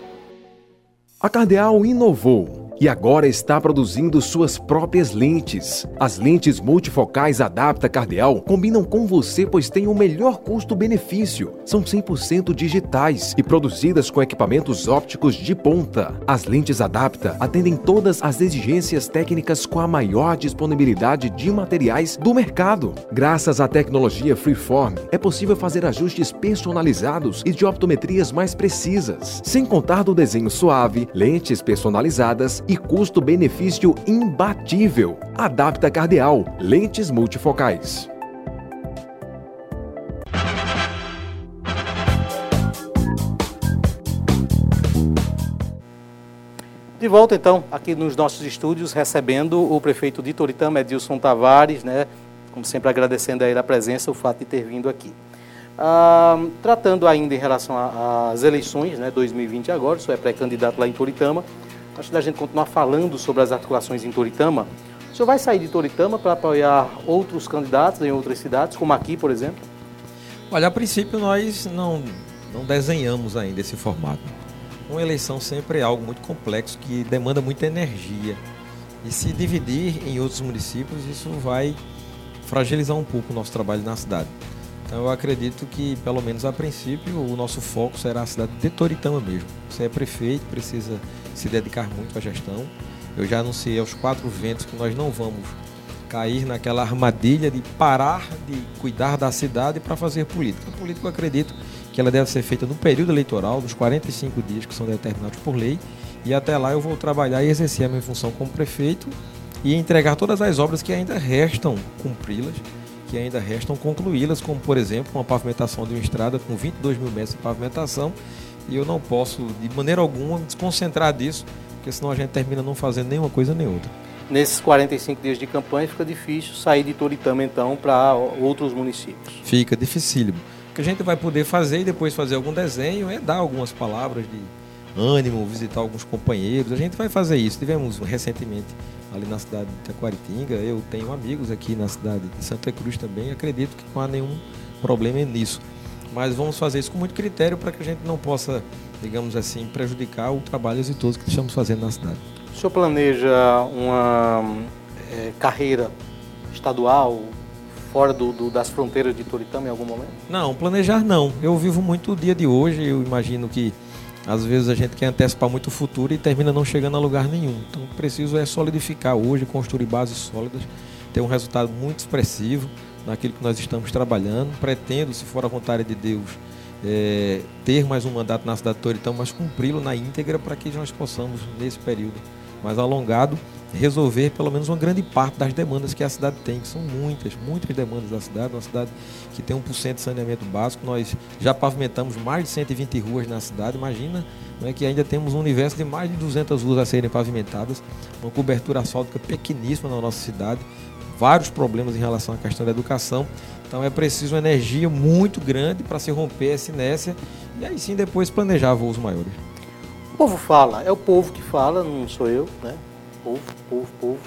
A Cardeal inovou e agora está produzindo suas próprias lentes. As lentes multifocais Adapta Cardeal combinam com você pois têm o melhor custo-benefício. São 100% digitais e produzidas com equipamentos ópticos de ponta. As lentes Adapta atendem todas as exigências técnicas com a maior disponibilidade de materiais do mercado. Graças à tecnologia Freeform, é possível fazer ajustes personalizados e de optometrias mais precisas, sem contar do desenho suave, lentes personalizadas e custo-benefício imbatível. Adapta Cardeal, lentes multifocais. De volta então, aqui nos nossos estúdios, recebendo o prefeito de Toritama, Edilson Tavares, né? Como sempre agradecendo a a presença, o fato de ter vindo aqui. Ah, tratando ainda em relação às eleições, né, 2020 agora, sou é pré-candidato lá em Toritama. Antes da gente continuar falando sobre as articulações em Toritama, o senhor vai sair de Toritama para apoiar outros candidatos em outras cidades, como aqui, por exemplo? Olha, a princípio nós não, não desenhamos ainda esse formato. Uma eleição sempre é algo muito complexo que demanda muita energia. E se dividir em outros municípios, isso vai fragilizar um pouco o nosso trabalho na cidade. Então eu acredito que, pelo menos a princípio, o nosso foco será a cidade de Toritama mesmo. Você é prefeito, precisa se dedicar muito à gestão. Eu já anunciei aos quatro ventos que nós não vamos cair naquela armadilha de parar de cuidar da cidade para fazer política. A política eu acredito que ela deve ser feita no período eleitoral, nos 45 dias que são determinados por lei, e até lá eu vou trabalhar e exercer a minha função como prefeito e entregar todas as obras que ainda restam cumpri-las, que ainda restam concluí-las, como por exemplo uma pavimentação de uma estrada com 22 mil metros de pavimentação, e eu não posso de maneira alguma me desconcentrar disso, porque senão a gente termina não fazendo nenhuma coisa nem outra. Nesses 45 dias de campanha fica difícil sair de Toritama então para outros municípios. Fica dificílimo. O que a gente vai poder fazer e depois fazer algum desenho é dar algumas palavras de ânimo, visitar alguns companheiros. A gente vai fazer isso. Tivemos recentemente ali na cidade de Taquaritinga, eu tenho amigos aqui na cidade de Santa Cruz também, acredito que não há nenhum problema nisso. Mas vamos fazer isso com muito critério para que a gente não possa, digamos assim, prejudicar o trabalho exitoso que estamos fazendo na cidade. O senhor planeja uma é, carreira estadual fora do, do, das fronteiras de Toritama em algum momento? Não, planejar não. Eu vivo muito o dia de hoje. Eu imagino que às vezes a gente quer antecipar muito o futuro e termina não chegando a lugar nenhum. Então, preciso é solidificar hoje, construir bases sólidas, ter um resultado muito expressivo naquilo que nós estamos trabalhando. Pretendo, se for a vontade de Deus, é, ter mais um mandato na cidade de Toritama, mas cumpri-lo na íntegra para que nós possamos, nesse período mais alongado, resolver pelo menos uma grande parte das demandas que a cidade tem, que são muitas, muitas demandas da cidade, uma cidade que tem 1% de saneamento básico, nós já pavimentamos mais de 120 ruas na cidade, imagina né, que ainda temos um universo de mais de 200 ruas a serem pavimentadas, uma cobertura asfáltica pequeníssima na nossa cidade, vários problemas em relação à questão da educação, então é preciso uma energia muito grande para se romper essa inércia e aí sim depois planejar voos maiores. O povo fala, é o povo que fala, não sou eu, né? povo, povo, povo,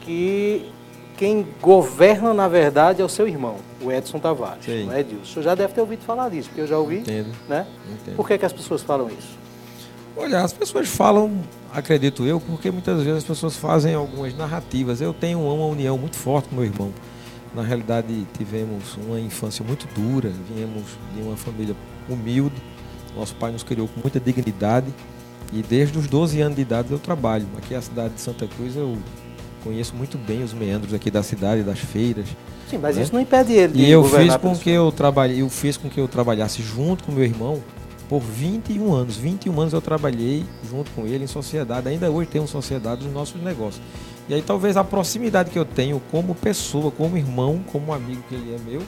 que quem governa, na verdade, é o seu irmão, o Edson Tavares, Sim. não é Edilson. O senhor já deve ter ouvido falar disso, porque eu já ouvi, Entendo. né? Entendo. Por que, que as pessoas falam isso? Olha, as pessoas falam, acredito eu, porque muitas vezes as pessoas fazem algumas narrativas. Eu tenho uma união muito forte com meu irmão. Na realidade, tivemos uma infância muito dura, viemos de uma família humilde. Nosso pai nos criou com muita dignidade e desde os 12 anos de idade eu trabalho. Aqui a cidade de Santa Cruz eu conheço muito bem os meandros aqui da cidade, das feiras. Sim, mas né? isso não impede ele de E eu fiz com que eu trabalhei, eu fiz com que eu trabalhasse junto com meu irmão por 21 anos. 21 anos eu trabalhei junto com ele em sociedade. Ainda hoje temos sociedade nos nossos negócios. E aí talvez a proximidade que eu tenho como pessoa, como irmão, como amigo que ele é meu,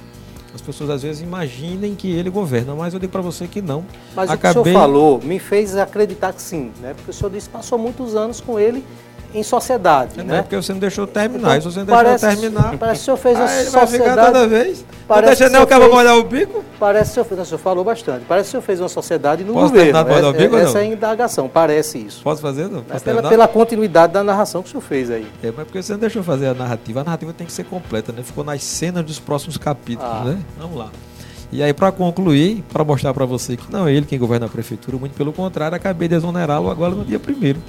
as pessoas às vezes imaginem que ele governa, mas eu digo para você que não. Mas o que o Acabei senhor falou me fez acreditar que sim, né? Porque o senhor disse que passou muitos anos com ele em sociedade, É, né? é porque você não deixou terminar. Então, se você não parece- deixou terminar. parece que o senhor fez a ele vai ficar sociedade- toda vez. Não Parece deixa que nem o molhar o bico. Parece que o senhor, fez- o senhor falou bastante. Parece que o senhor fez uma sociedade no Posso governo. terminar molhar o Essa, bico essa não? é a indagação, parece isso. Posso fazer? Não? É Posso pela, pela continuidade da narração que o senhor fez aí. É, mas porque você não deixou fazer a narrativa. A narrativa tem que ser completa, né? Ficou nas cenas dos próximos capítulos, Ah. né? Vamos lá. E aí, para concluir, para mostrar para você que não é ele quem governa a prefeitura, muito pelo contrário, acabei de exonerá-lo agora no dia primeiro.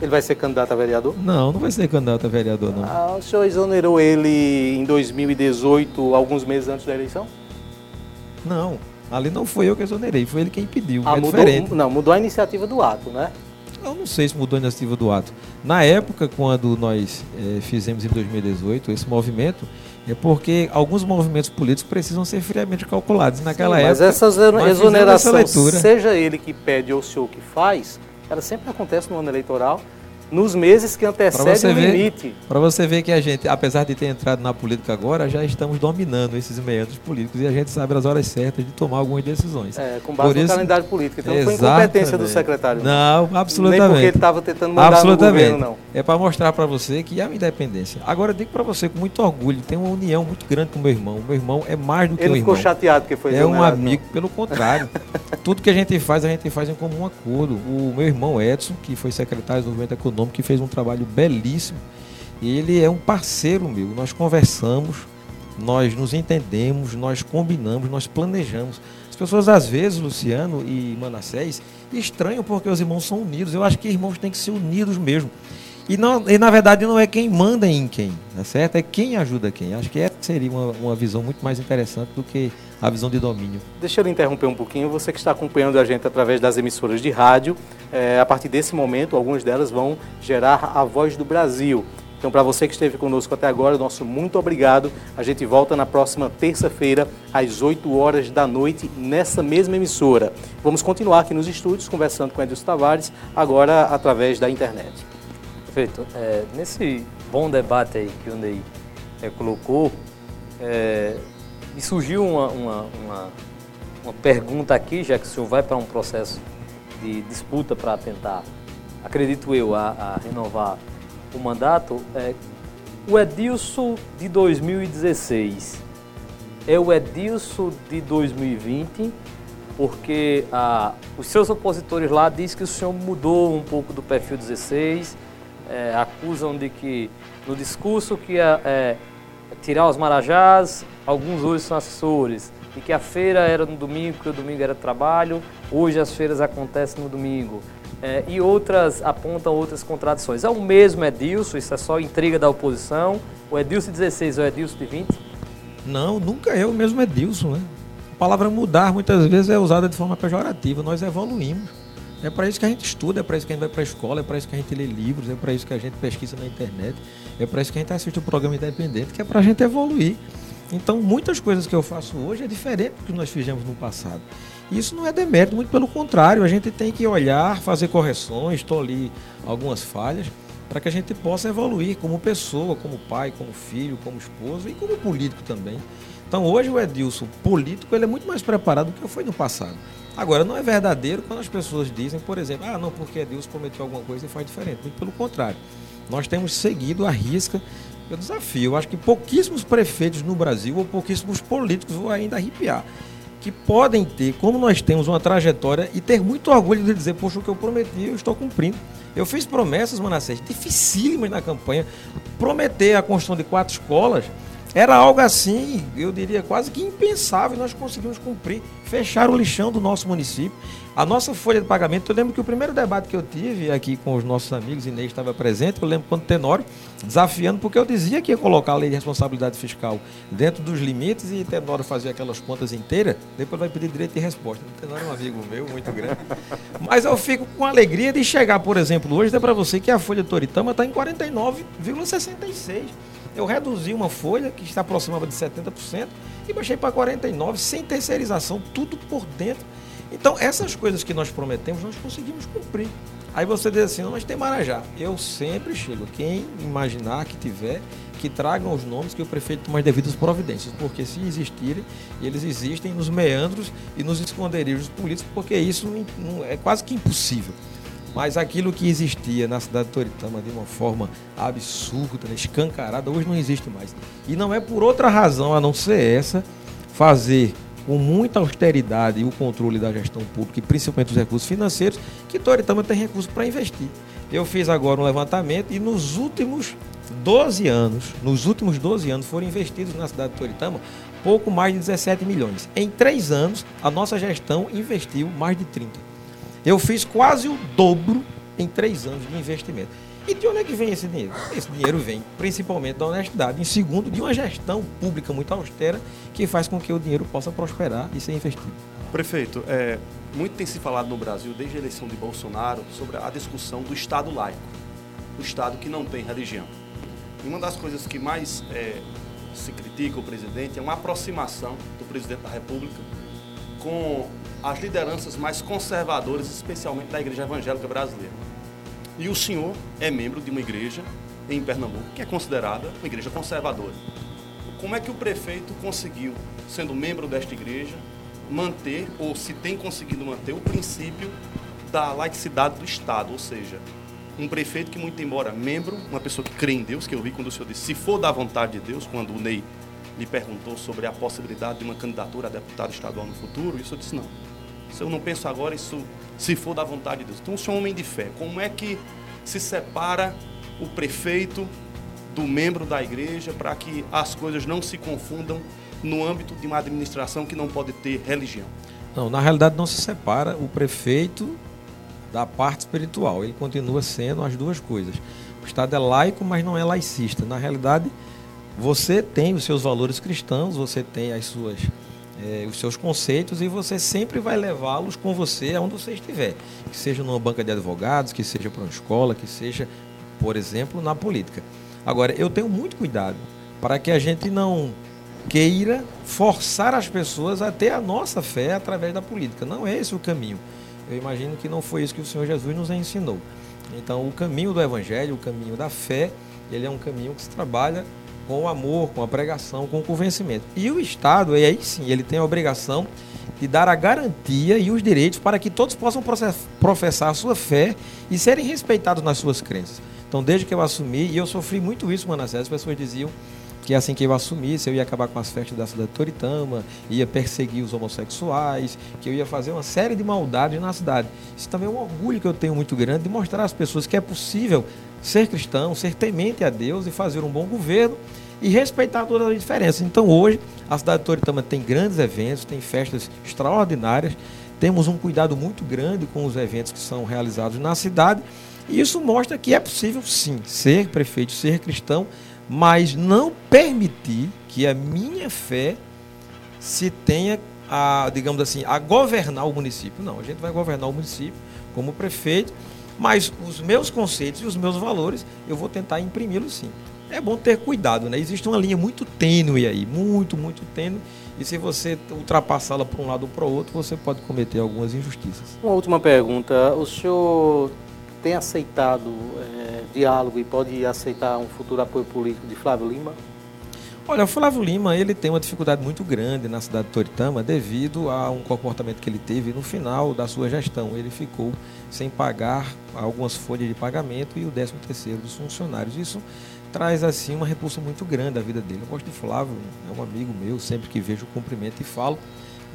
Ele vai ser candidato a vereador? Não, não vai ser candidato a vereador, não. Ah, o senhor exonerou ele em 2018, alguns meses antes da eleição? Não, ali não foi eu que exonerei, foi ele quem pediu. Ah, é mudou, diferente. não, mudou a iniciativa do ato, né? Eu não sei se mudou a iniciativa do ato. Na época, quando nós eh, fizemos em 2018 esse movimento, é porque alguns movimentos políticos precisam ser friamente calculados. Naquela Sim, época. mas essa exoneração, essa seja ele que pede ou o senhor que faz, ela sempre acontece no ano eleitoral, nos meses que Para antecedem o ver, limite. pra você ver que a gente, apesar de ter entrado na política agora, já estamos dominando esses meandros políticos e a gente sabe as horas certas de tomar algumas decisões. É, com base Por no isso- calendário político. Então não foi incompetência do secretário. Não, absolutamente. Nem porque ele estava tentando mandar absolutamente. no governo, não. É para mostrar para você que há uma independência. Agora eu digo para você com muito orgulho, tem uma união muito grande com meu irmão. O meu irmão é mais do que Ele um ficou irmão. chateado porque foi É um amigo, pelo contrário. (laughs) Tudo que a gente faz, a gente faz em comum acordo. O meu irmão Edson, que foi secretário de Desenvolvimento Econômico, que fez um trabalho belíssimo. E ele é um parceiro meu. Nós conversamos, nós nos entendemos, nós combinamos, nós planejamos. As pessoas, às vezes, Luciano e Manassés, estranham porque os irmãos são unidos. Eu acho que irmãos têm que ser unidos mesmo. E, não, e na verdade não é quem manda em quem, tá certo? É quem ajuda quem. Acho que essa seria uma, uma visão muito mais interessante do que a visão de domínio. Deixa eu interromper um pouquinho. Você que está acompanhando a gente através das emissoras de rádio, eh, a partir desse momento, algumas delas vão gerar a voz do Brasil. Então, para você que esteve conosco até agora, nosso muito obrigado. A gente volta na próxima terça-feira, às 8 horas da noite, nessa mesma emissora. Vamos continuar aqui nos estúdios, conversando com Edilson Tavares, agora através da internet. Perfeito. É, nesse bom debate aí que o Ney é, colocou, é, me surgiu uma, uma, uma, uma pergunta aqui, já que o senhor vai para um processo de disputa para tentar, acredito eu, a, a renovar o mandato. É, o Edilson de 2016 é o Edilson de 2020, porque ah, os seus opositores lá dizem que o senhor mudou um pouco do perfil 16, é, acusam de que no discurso que ia é, tirar os marajás, alguns hoje são assessores, e que a feira era no domingo, que o domingo era trabalho, hoje as feiras acontecem no domingo. É, e outras apontam outras contradições. É o mesmo Edilson, isso é só intriga da oposição. O Edilson de 16 é o Edilson de 20? Não, nunca é o mesmo Edilson, né? A palavra mudar muitas vezes é usada de forma pejorativa. Nós evoluímos. É para isso que a gente estuda, é para isso que a gente vai para a escola, é para isso que a gente lê livros, é para isso que a gente pesquisa na internet, é para isso que a gente assiste o programa independente, que é para a gente evoluir. Então, muitas coisas que eu faço hoje é diferente do que nós fizemos no passado. Isso não é demérito, muito pelo contrário, a gente tem que olhar, fazer correções, tolir algumas falhas, para que a gente possa evoluir como pessoa, como pai, como filho, como esposo e como político também. Então, hoje o Edilson político ele é muito mais preparado do que foi no passado. Agora, não é verdadeiro quando as pessoas dizem, por exemplo, ah, não, porque Edilson cometeu alguma coisa e faz diferente. Muito pelo contrário. Nós temos seguido a risca o desafio. Eu acho que pouquíssimos prefeitos no Brasil ou pouquíssimos políticos vão ainda arrepiar. que podem ter, como nós temos uma trajetória, e ter muito orgulho de dizer, poxa, o que eu prometi, eu estou cumprindo. Eu fiz promessas, Manassés, dificílimas na campanha. Prometer a construção de quatro escolas era algo assim, eu diria quase que impensável, e nós conseguimos cumprir, fechar o lixão do nosso município. A nossa folha de pagamento, eu lembro que o primeiro debate que eu tive aqui com os nossos amigos, Inês estava presente, eu lembro quando Tenório, desafiando, porque eu dizia que ia colocar a lei de responsabilidade fiscal dentro dos limites e Tenório fazia aquelas contas inteiras, depois vai pedir direito de resposta. Tenório é um amigo meu, muito grande. (laughs) Mas eu fico com alegria de chegar, por exemplo, hoje, dizer para você que a folha de Toritama está em 49,66%. Eu reduzi uma folha que está aproximada de 70% e baixei para 49% sem terceirização, tudo por dentro. Então, essas coisas que nós prometemos, nós conseguimos cumprir. Aí você diz assim, mas tem Marajá. Eu sempre chego. Quem imaginar que tiver, que tragam os nomes que o prefeito toma as devidas providências. Porque se existirem, eles existem nos meandros e nos esconderijos políticos, porque isso é quase que impossível. Mas aquilo que existia na cidade de Toritama de uma forma absurda, escancarada, hoje não existe mais. E não é por outra razão a não ser essa, fazer com muita austeridade e o controle da gestão pública, e principalmente os recursos financeiros, que Toritama tem recursos para investir. Eu fiz agora um levantamento e nos últimos 12 anos, nos últimos 12 anos foram investidos na cidade de Toritama pouco mais de 17 milhões. Em três anos, a nossa gestão investiu mais de 30. Eu fiz quase o dobro em três anos de investimento. E de onde é que vem esse dinheiro? Esse dinheiro vem principalmente da honestidade, em segundo, de uma gestão pública muito austera que faz com que o dinheiro possa prosperar e ser investido. Prefeito, é, muito tem se falado no Brasil, desde a eleição de Bolsonaro, sobre a discussão do Estado laico, o Estado que não tem religião. E uma das coisas que mais é, se critica o presidente é uma aproximação do presidente da República com as lideranças mais conservadoras, especialmente da Igreja Evangélica Brasileira. E o senhor é membro de uma igreja em Pernambuco que é considerada uma igreja conservadora. Como é que o prefeito conseguiu, sendo membro desta igreja, manter, ou se tem conseguido manter, o princípio da laicidade do Estado? Ou seja, um prefeito que, muito embora membro, uma pessoa que crê em Deus, que eu vi quando o senhor disse, se for da vontade de Deus, quando o Ney lhe perguntou sobre a possibilidade de uma candidatura a deputado estadual no futuro, isso eu disse não. Se eu não penso agora, isso se for da vontade de Deus. Então, o senhor é um homem de fé. Como é que se separa o prefeito do membro da igreja para que as coisas não se confundam no âmbito de uma administração que não pode ter religião? Não, na realidade não se separa o prefeito da parte espiritual. Ele continua sendo as duas coisas. O Estado é laico, mas não é laicista. Na realidade, você tem os seus valores cristãos, você tem as suas, é, os seus conceitos e você sempre vai levá-los com você aonde você estiver. Que seja numa banca de advogados, que seja para uma escola, que seja, por exemplo, na política. Agora, eu tenho muito cuidado para que a gente não queira forçar as pessoas a ter a nossa fé através da política. Não é esse o caminho. Eu imagino que não foi isso que o Senhor Jesus nos ensinou. Então, o caminho do Evangelho, o caminho da fé, ele é um caminho que se trabalha com o amor, com a pregação, com o convencimento. E o Estado, aí sim, ele tem a obrigação de dar a garantia e os direitos para que todos possam professar a sua fé e serem respeitados nas suas crenças. Então, desde que eu assumi, e eu sofri muito isso, Manassés, as pessoas diziam que assim que eu assumisse, eu ia acabar com as festas da cidade de Toritama, ia perseguir os homossexuais, que eu ia fazer uma série de maldades na cidade. Isso também é um orgulho que eu tenho muito grande de mostrar às pessoas que é possível ser cristão, ser temente a Deus e fazer um bom governo e respeitar todas as diferenças. Então hoje a cidade de Toritama tem grandes eventos, tem festas extraordinárias, temos um cuidado muito grande com os eventos que são realizados na cidade e isso mostra que é possível sim ser prefeito, ser cristão, mas não permitir que a minha fé se tenha a, digamos assim, a governar o município. Não, a gente vai governar o município como prefeito mas os meus conceitos e os meus valores, eu vou tentar imprimi-los sim. É bom ter cuidado, né? Existe uma linha muito tênue aí, muito, muito tênue. E se você ultrapassá-la para um lado ou para o outro, você pode cometer algumas injustiças. Uma última pergunta. O senhor tem aceitado é, diálogo e pode aceitar um futuro apoio político de Flávio Lima? Olha, o Flávio Lima ele tem uma dificuldade muito grande na cidade de Toritama devido a um comportamento que ele teve no final da sua gestão. Ele ficou sem pagar algumas folhas de pagamento e o 13 terceiro dos funcionários. Isso traz assim uma repulsa muito grande à vida dele. Eu gosto de Flávio, é um amigo meu, sempre que vejo cumprimento e falo,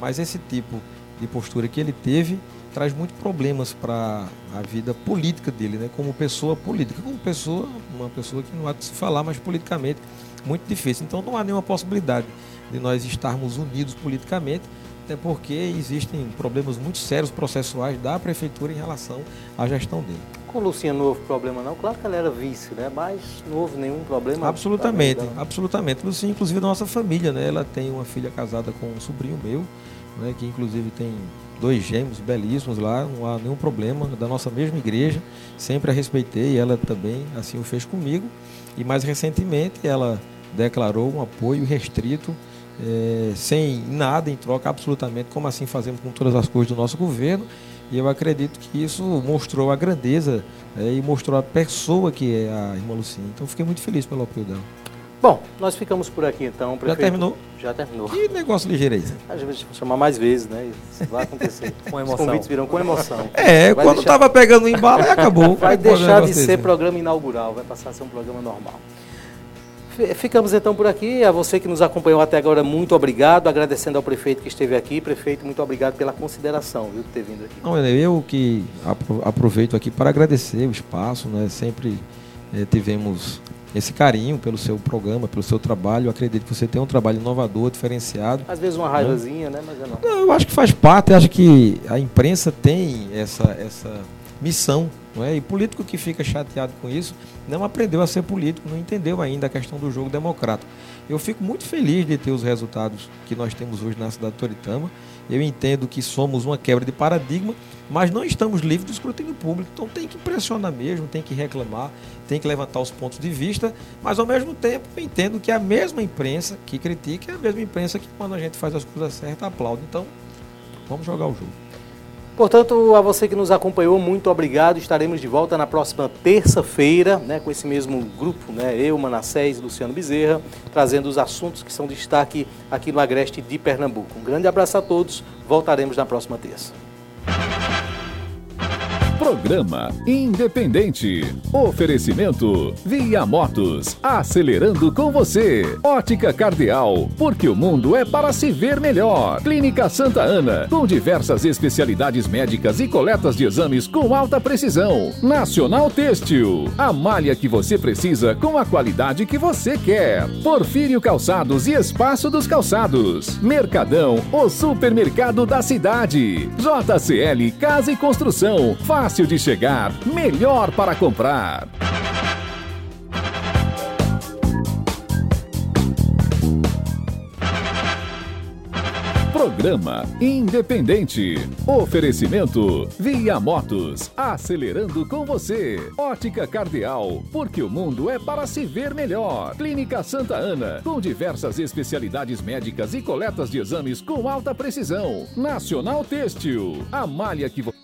Mas esse tipo de postura que ele teve traz muitos problemas para a vida política dele, né? Como pessoa política, como pessoa, uma pessoa que não há de se falar, mas politicamente muito difícil. Então não há nenhuma possibilidade de nós estarmos unidos politicamente, até porque existem problemas muito sérios processuais da prefeitura em relação à gestão dele. Com Lucinha não houve problema não, claro que ela era vice, né? Mas não houve nenhum problema. Absolutamente, absolutamente. Lucinha, inclusive, da nossa família, né? Ela tem uma filha casada com um sobrinho meu, né? Que inclusive tem dois gêmeos belíssimos lá, não há nenhum problema, da nossa mesma igreja, sempre a respeitei, ela também assim o fez comigo. E mais recentemente ela declarou um apoio restrito, eh, sem nada em troca, absolutamente, como assim fazemos com todas as coisas do nosso governo. E eu acredito que isso mostrou a grandeza eh, e mostrou a pessoa que é a irmã Lucinha. Então fiquei muito feliz pelo apoio dela. Bom, nós ficamos por aqui então. Prefeito. terminou? Já terminou. Que negócio ligeiro aí. Às vezes vou chamar mais vezes, né? Isso vai acontecer. (laughs) Com Os emoção. convites virão com emoção. É, Vai quando deixar- tava pegando o embalo, aí acabou. Vai Pode deixar de ser desse. programa inaugural, vai passar a ser um programa normal. Fi- Ficamos então por aqui. A você que nos acompanhou até agora, muito obrigado. Agradecendo ao prefeito que esteve aqui. Prefeito, muito obrigado pela consideração, viu, de ter vindo aqui. Não, eu que apro- aproveito aqui para agradecer o espaço, né? Sempre eh, tivemos esse carinho pelo seu programa, pelo seu trabalho. Eu acredito que você tem um trabalho inovador, diferenciado. Às vezes uma raivazinha, né? Mas eu não. Não, eu acho que faz parte, eu acho que a imprensa tem essa, essa missão, não é? E político que fica chateado com isso não aprendeu a ser político, não entendeu ainda a questão do jogo democrático. Eu fico muito feliz de ter os resultados que nós temos hoje na cidade de Toritama. Eu entendo que somos uma quebra de paradigma, mas não estamos livres do escrutínio público. Então tem que pressionar mesmo, tem que reclamar, tem que levantar os pontos de vista, mas ao mesmo tempo eu entendo que a mesma imprensa que critica é a mesma imprensa que quando a gente faz as coisas certas aplaude. Então vamos jogar o jogo. Portanto, a você que nos acompanhou, muito obrigado. Estaremos de volta na próxima terça-feira, né, com esse mesmo grupo, né, eu, Manassés e Luciano Bezerra, trazendo os assuntos que são destaque aqui no Agreste de Pernambuco. Um grande abraço a todos. Voltaremos na próxima terça. Programa Independente. Oferecimento Via Motos. Acelerando com você. Ótica Cardeal. Porque o mundo é para se ver melhor. Clínica Santa Ana. Com diversas especialidades médicas e coletas de exames com alta precisão. Nacional Têxtil. A malha que você precisa com a qualidade que você quer. Porfírio Calçados e Espaço dos Calçados. Mercadão, o supermercado da cidade. JCL Casa e Construção. Fácil de chegar, melhor para comprar. Programa Independente. Oferecimento Via Motos. Acelerando com você. Ótica Cardeal. Porque o mundo é para se ver melhor. Clínica Santa Ana. Com diversas especialidades médicas e coletas de exames com alta precisão. Nacional Têxtil. A malha que você